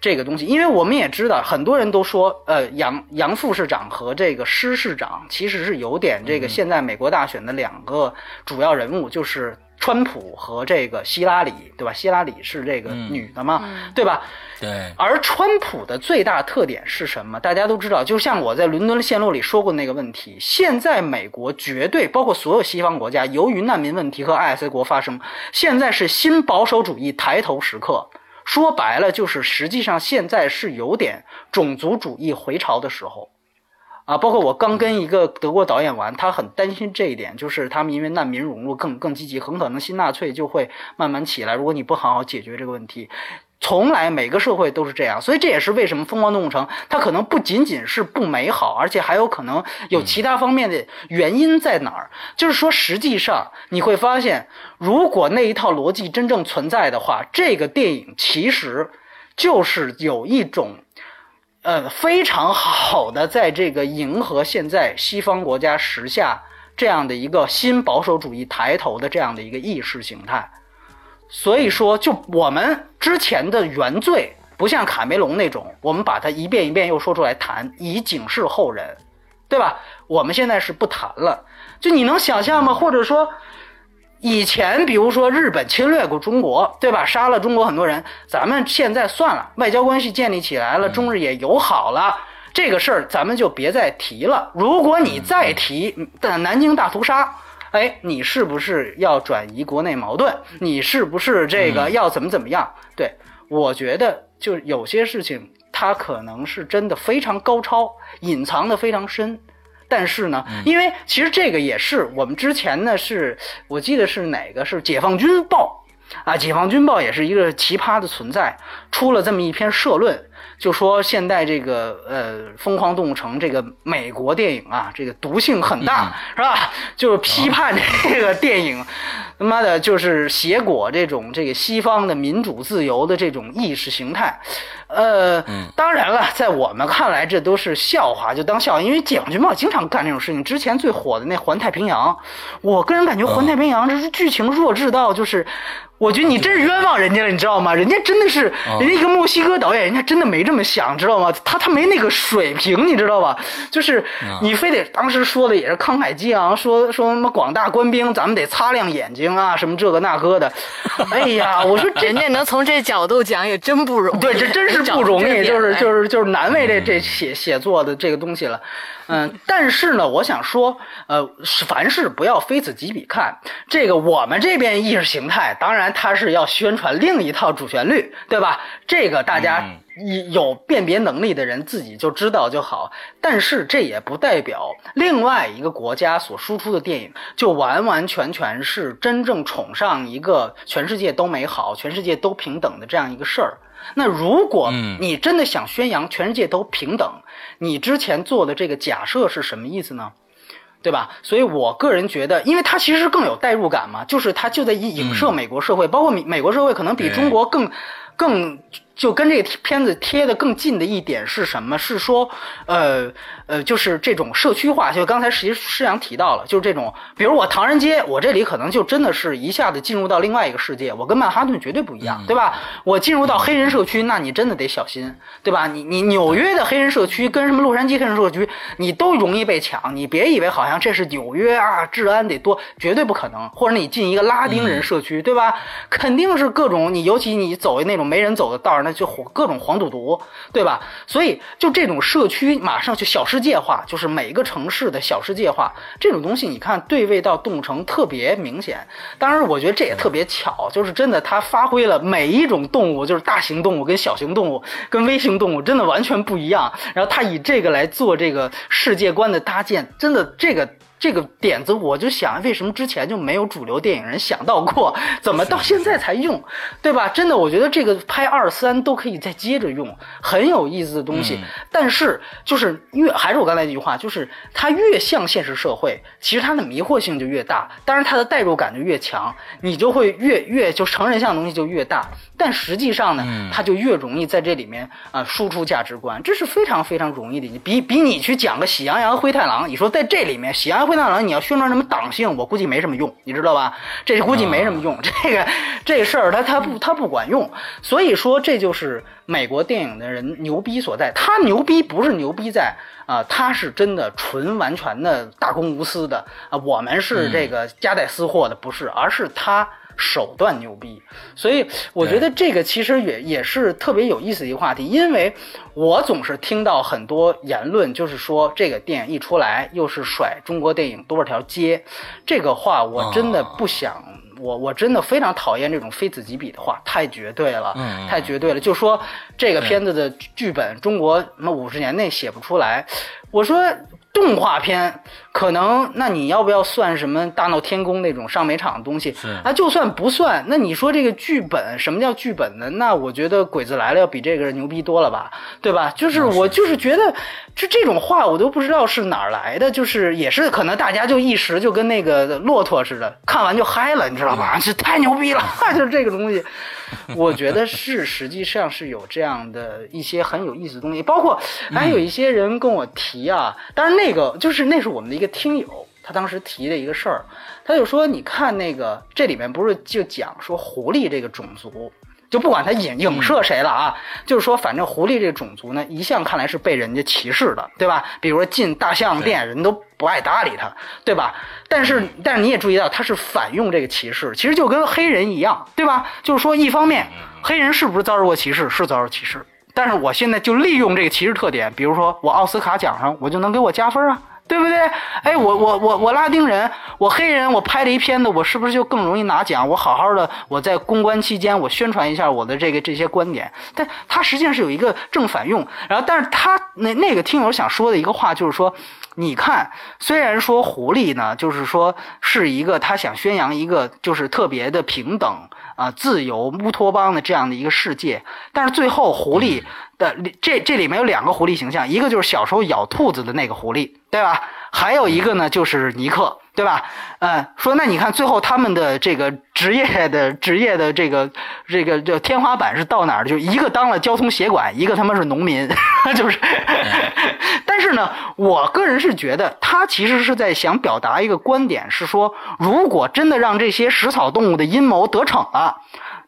这个东西，因为我们也知道，很多人都说，呃，杨杨副市长和这个施市长其实是有点这个现在美国大选的两个主要人物，就是。川普和这个希拉里，对吧？希拉里是这个女的嘛，对吧？对。而川普的最大特点是什么？大家都知道，就像我在伦敦的线路里说过那个问题。现在美国绝对包括所有西方国家，由于难民问题和 IS 国发生，现在是新保守主义抬头时刻。说白了，就是实际上现在是有点种族主义回潮的时候。啊，包括我刚跟一个德国导演玩，他很担心这一点，就是他们因为难民融入更更积极，很可能新纳粹就会慢慢起来。如果你不好好解决这个问题，从来每个社会都是这样，所以这也是为什么《疯狂动物城》它可能不仅仅是不美好，而且还有可能有其他方面的原因在哪儿？就是说，实际上你会发现，如果那一套逻辑真正存在的话，这个电影其实就是有一种。呃，非常好的，在这个迎合现在西方国家时下这样的一个新保守主义抬头的这样的一个意识形态，所以说，就我们之前的原罪，不像卡梅隆那种，我们把它一遍一遍又说出来谈，以警示后人，对吧？我们现在是不谈了，就你能想象吗？或者说？以前，比如说日本侵略过中国，对吧？杀了中国很多人。咱们现在算了，外交关系建立起来了，中日也友好了，这个事儿咱们就别再提了。如果你再提南京大屠杀，哎，你是不是要转移国内矛盾？你是不是这个要怎么怎么样？对我觉得，就有些事情，它可能是真的非常高超，隐藏的非常深。但是呢，因为其实这个也是我们之前呢，是我记得是哪个是《解放军报》啊，《解放军报》也是一个奇葩的存在，出了这么一篇社论，就说现在这个呃《疯狂动物城》这个美国电影啊，这个毒性很大，是吧？就是批判这个电影，他 妈的，就是结果这种这个西方的民主自由的这种意识形态。呃，当然了，在我们看来这都是笑话，就当笑话。因为蒋军茂经常干这种事情。之前最火的那《环太平洋》，我个人感觉《环太平洋》这是剧情弱智到就是。我觉得你真是冤枉人家了，你知道吗？人家真的是，人家一个墨西哥导演，人家真的没这么想，知道吗？他他没那个水平，你知道吧？就是你非得当时说的也是慷慨激昂，说说什么广大官兵，咱们得擦亮眼睛啊，什么这个那个的。哎呀，我说人家能从这角度讲也真不容易，对，这真是不容易，就是就是就是难为这这写写作的这个东西了。嗯，但是呢，我想说，呃，凡事不要非此即彼看。这个我们这边意识形态，当然它是要宣传另一套主旋律，对吧？这个大家有辨别能力的人自己就知道就好。但是这也不代表另外一个国家所输出的电影就完完全全是真正崇尚一个全世界都美好、全世界都平等的这样一个事儿。那如果你真的想宣扬全世界都平等，你之前做的这个假设是什么意思呢？对吧？所以我个人觉得，因为它其实更有代入感嘛，就是它就在影射美国社会，包括美美国社会可能比中国更更。就跟这个片子贴的更近的一点是什么？是说，呃呃，就是这种社区化。就刚才实际师阳提到了，就是这种，比如我唐人街，我这里可能就真的是一下子进入到另外一个世界，我跟曼哈顿绝对不一样，对吧？我进入到黑人社区，那你真的得小心，对吧？你你纽约的黑人社区跟什么洛杉矶黑人社区，你都容易被抢，你别以为好像这是纽约啊，治安得多，绝对不可能。或者你进一个拉丁人社区，对吧？肯定是各种你，尤其你走那种没人走的道儿。就黄各种黄赌毒，对吧？所以就这种社区马上就小世界化，就是每个城市的小世界化这种东西，你看对位到动物城特别明显。当然，我觉得这也特别巧，就是真的它发挥了每一种动物，就是大型动物跟小型动物跟微型动物真的完全不一样。然后它以这个来做这个世界观的搭建，真的这个。这个点子我就想，为什么之前就没有主流电影人想到过？怎么到现在才用，对吧？真的，我觉得这个拍二三都可以再接着用，很有意思的东西。但是就是越还是我刚才那句话，就是它越像现实社会，其实它的迷惑性就越大，当然它的代入感就越强，你就会越越就成人向的东西就越大。但实际上呢，它就越容易在这里面啊输出价值观，这是非常非常容易的。你比比你去讲个喜羊羊灰太狼，你说在这里面喜羊。灰太狼，你要宣传什么党性？我估计没什么用，你知道吧？这估计没什么用。这个这事儿，他他不他不管用。所以说，这就是美国电影的人牛逼所在。他牛逼不是牛逼在啊，他是真的纯完全的大公无私的啊。我们是这个夹带私货的，不是，而是他。手段牛逼，所以我觉得这个其实也也是特别有意思的一个话题，因为我总是听到很多言论，就是说这个电影一出来又是甩中国电影多少条街，这个话我真的不想，我我真的非常讨厌这种非此即彼的话，太绝对了，太绝对了，就说这个片子的剧本中国什么五十年内写不出来，我说。动画片可能，那你要不要算什么大闹天宫那种上美场的东西？啊，就算不算，那你说这个剧本，什么叫剧本呢？那我觉得《鬼子来了》要比这个牛逼多了吧，对吧？就是我就是觉得，就这种话我都不知道是哪儿来的，就是也是可能大家就一时就跟那个骆驼似的，看完就嗨了，你知道吧？这太牛逼了，就是这个东西。我觉得是，实际上是有这样的一些很有意思的东西，包括还有一些人跟我提啊，当然那个就是那是我们的一个听友，他当时提的一个事儿，他就说，你看那个这里面不是就讲说狐狸这个种族。就不管他影影射谁了啊，就是说，反正狐狸这个种族呢，一向看来是被人家歧视的，对吧？比如说进大象店，人都不爱搭理他，对吧？但是，但是你也注意到，他是反用这个歧视，其实就跟黑人一样，对吧？就是说，一方面，黑人是不是遭受过歧视？是遭受歧视，但是我现在就利用这个歧视特点，比如说我奥斯卡奖上，我就能给我加分啊。对不对？哎，我我我我拉丁人，我黑人，我拍了一片子，我是不是就更容易拿奖？我好好的，我在公关期间，我宣传一下我的这个这些观点。但他实际上是有一个正反用。然后，但是他那那个听友想说的一个话就是说，你看，虽然说狐狸呢，就是说是一个他想宣扬一个就是特别的平等。啊自由乌托邦的这样的一个世界。但是最后狐狸的这这里面有两个狐狸形象，一个就是小时候咬兔子的那个狐狸，对吧？还有一个呢就是尼克。对吧？嗯，说那你看最后他们的这个职业的职业的这个这个这天花板是到哪儿？就一个当了交通协管，一个他妈是农民，就是。但是呢，我个人是觉得他其实是在想表达一个观点，是说如果真的让这些食草动物的阴谋得逞了。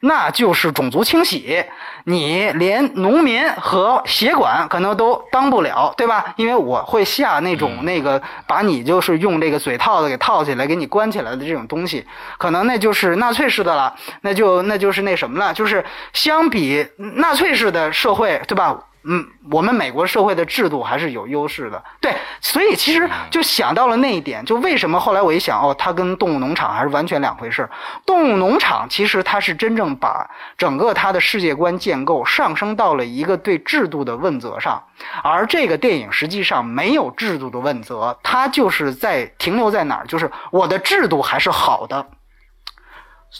那就是种族清洗，你连农民和协管可能都当不了，对吧？因为我会下那种那个把你就是用这个嘴套子给套起来，给你关起来的这种东西，可能那就是纳粹式的了，那就那就是那什么了，就是相比纳粹式的社会，对吧？嗯，我们美国社会的制度还是有优势的，对，所以其实就想到了那一点，就为什么后来我一想，哦，它跟动物农场还是完全两回事。动物农场其实它是真正把整个它的世界观建构上升到了一个对制度的问责上，而这个电影实际上没有制度的问责，它就是在停留在哪儿，就是我的制度还是好的，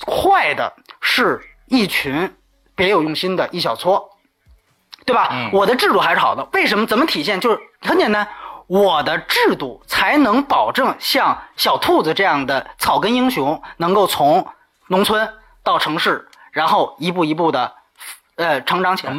坏的是一群别有用心的一小撮。对吧？我的制度还是好的，为什么？怎么体现？就是很简单，我的制度才能保证像小兔子这样的草根英雄能够从农村到城市，然后一步一步的，呃，成长起来。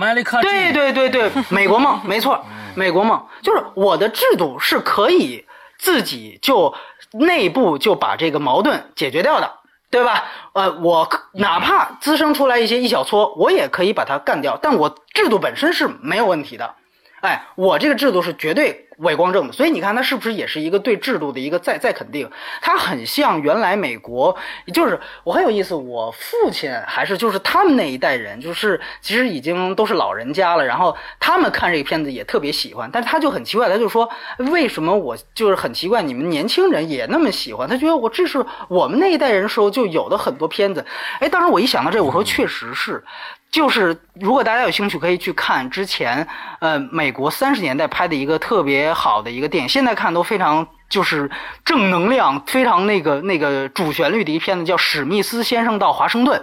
对对对对，美国梦，没错，美国梦就是我的制度是可以自己就内部就把这个矛盾解决掉的。对吧？呃，我哪怕滋生出来一些一小撮，我也可以把它干掉。但我制度本身是没有问题的，哎，我这个制度是绝对。伪光正的，所以你看，他是不是也是一个对制度的一个再再肯定？他很像原来美国，就是我很有意思。我父亲还是就是他们那一代人，就是其实已经都是老人家了。然后他们看这个片子也特别喜欢，但是他就很奇怪，他就说为什么我就是很奇怪，你们年轻人也那么喜欢？他觉得我这是我们那一代人时候就有的很多片子。哎，当时我一想到这，我说确实是。就是如果大家有兴趣，可以去看之前，呃，美国三十年代拍的一个特别好的一个电影，现在看都非常就是正能量，非常那个那个主旋律的一片子，叫《史密斯先生到华盛顿》，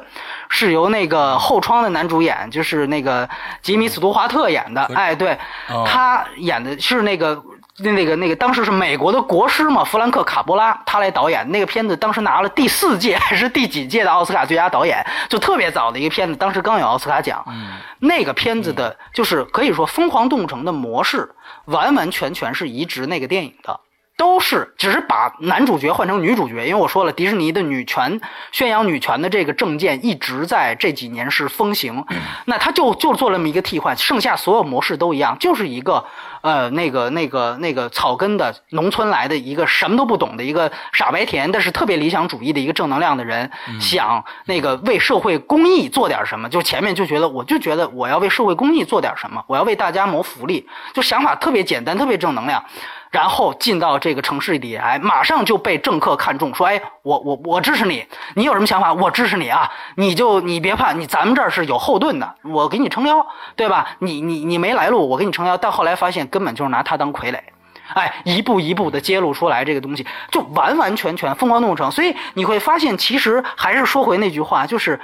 是由那个后窗的男主演，就是那个吉米·斯图华特演的。哎，对，他演的是那个。那那个那个当时是美国的国师嘛，弗兰克卡波拉他来导演那个片子，当时拿了第四届还是第几届的奥斯卡最佳导演，就特别早的一个片子，当时刚有奥斯卡奖。嗯，那个片子的就是可以说《疯狂动物城》的模式完完全全是移植那个电影的。都是只是把男主角换成女主角，因为我说了，迪士尼的女权宣扬女权的这个政见一直在这几年是风行，那他就就做了这么一个替换，剩下所有模式都一样，就是一个呃那个那个那个草根的农村来的一个什么都不懂的一个傻白甜，但是特别理想主义的一个正能量的人，想那个为社会公益做点什么，就前面就觉得我就觉得我要为社会公益做点什么，我要为大家谋福利，就想法特别简单，特别正能量。然后进到这个城市里来，马上就被政客看中，说：“哎，我我我支持你，你有什么想法，我支持你啊！你就你别怕，你咱们这儿是有后盾的，我给你撑腰，对吧？你你你没来路，我给你撑腰。但后来发现根本就是拿他当傀儡，哎，一步一步的揭露出来这个东西，就完完全全疯狂动物城。所以你会发现，其实还是说回那句话，就是。”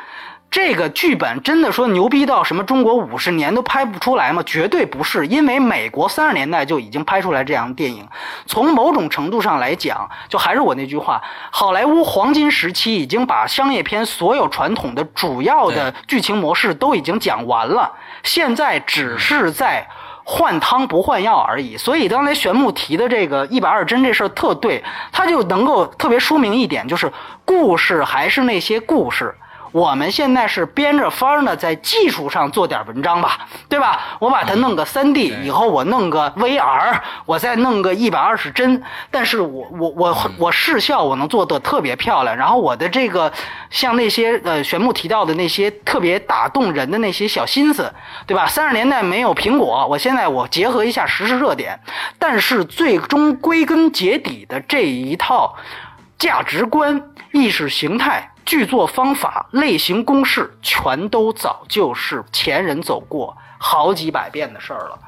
这个剧本真的说牛逼到什么？中国五十年都拍不出来吗？绝对不是，因为美国三十年代就已经拍出来这样的电影。从某种程度上来讲，就还是我那句话，好莱坞黄金时期已经把商业片所有传统的主要的剧情模式都已经讲完了，现在只是在换汤不换药而已。所以刚才玄牧提的这个一百二帧这事儿特对，他就能够特别说明一点，就是故事还是那些故事。我们现在是编着法儿呢，在技术上做点文章吧，对吧？我把它弄个三 D，以后我弄个 VR，我再弄个一百二十帧，但是我我我我视效我能做的特别漂亮，然后我的这个像那些呃玄木提到的那些特别打动人的那些小心思，对吧？三十年代没有苹果，我现在我结合一下时事热点，但是最终归根结底的这一套价值观、意识形态。剧作方法、类型公式，全都早就是前人走过好几百遍的事儿了。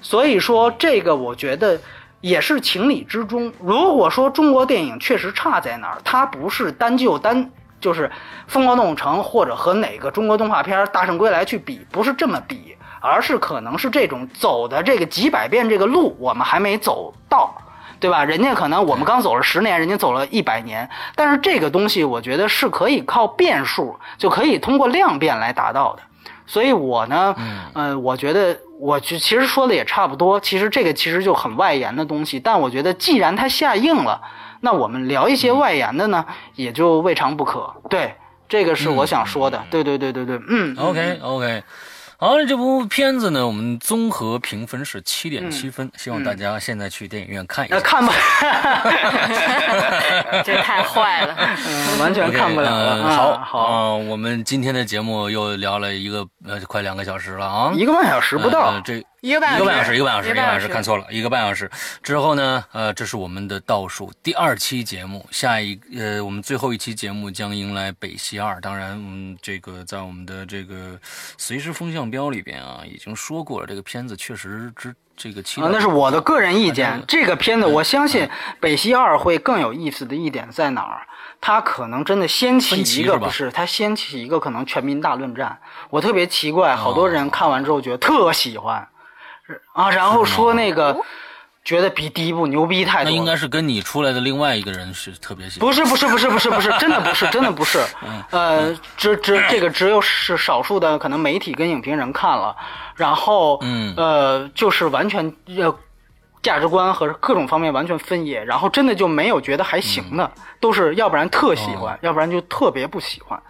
所以说，这个我觉得也是情理之中。如果说中国电影确实差在哪儿，它不是单就单就是《疯狂动物城》或者和哪个中国动画片《大圣归来》去比，不是这么比，而是可能是这种走的这个几百遍这个路，我们还没走到。对吧？人家可能我们刚走了十年，人家走了一百年，但是这个东西我觉得是可以靠变数，就可以通过量变来达到的。所以我呢，呃，我觉得我就其实说的也差不多。其实这个其实就很外延的东西，但我觉得既然它下映了，那我们聊一些外延的呢，也就未尝不可。对，这个是我想说的。对对对对对，嗯。OK OK，好了，这部片子呢，我们综合评分是七点七分，希望大家现在去电影院看一看吧，这太坏了。嗯，完全看不了了。呃好啊好，啊我们今天的节目又聊了一个呃快两个小时了啊，一个半小时不到呃。这一个半一个半小时，一个半小时，一个半小时一个半小时，看错了，一个半小时之后呢，呃，这是我们的倒数第二期节目，下一呃，我们最后一期节目将迎来北西二。当然，嗯，这个在我们的这个随时风向标里边啊，已经说过了，这个片子确实之这个期待啊，那是我的个人意嗯见。这个片子，我相信《北西二》会更有意思的一点在哪儿？它可能真的掀起一个不是，它掀起一个可能全民大论战。我特别奇怪，好多人看完之后觉得特喜欢，是啊，然后说那个觉得比第一部牛逼太多了。那应该是跟你出来的另外一个人是特别喜欢。不是不是不是不是不是，真的不是真的不是，呃，只只这个只有是少数的可能媒体跟影评人看了，然后嗯。呃就是完全呃价值观和各种方面完全分野，然后真的就没有觉得还行的，都是要不然特喜欢，哦。要不然就特别不喜欢。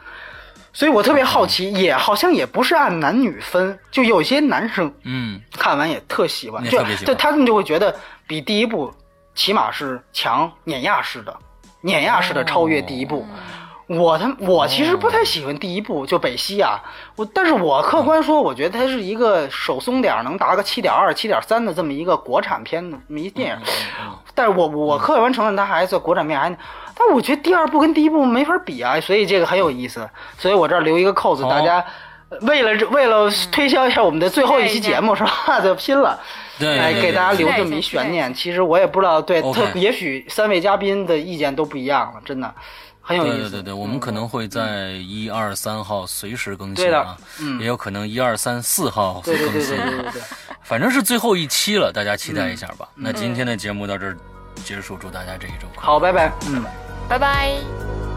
所以我特别好奇，也好像也不是按男女分，就有些男生嗯，看完也特喜欢，就也特别喜欢。对他们就会觉得比第一部起码是强碾压式的，碾压式的超越第一部。我他我其实不太喜欢第一部，就北西啊，我但是我客观说，我觉得它是一个手松点儿能达个七点二、七点三的这么一个国产片的这么一电影，但是我我客观承认它还是国产片还，但我觉得第二部跟第一部没法比啊，所以这个很有意思，所以我这儿留一个扣子，大家。呃为了为了推销一下我们的最后一期节目是吧？就拼了，来给大家留这么一悬念。其实我也不知道，对特也许三位嘉宾的意见都不一样了，真的很有意思。对对对对，我们可能会在一二三号随时更对的新啊，嗯也有可能一二三四号对对对会更新啊对对对对。反正是最后一期了，大家期待一下嗯吧。那今天的节目到这儿结束，祝大家这一周快乐。好，拜拜。嗯。拜拜。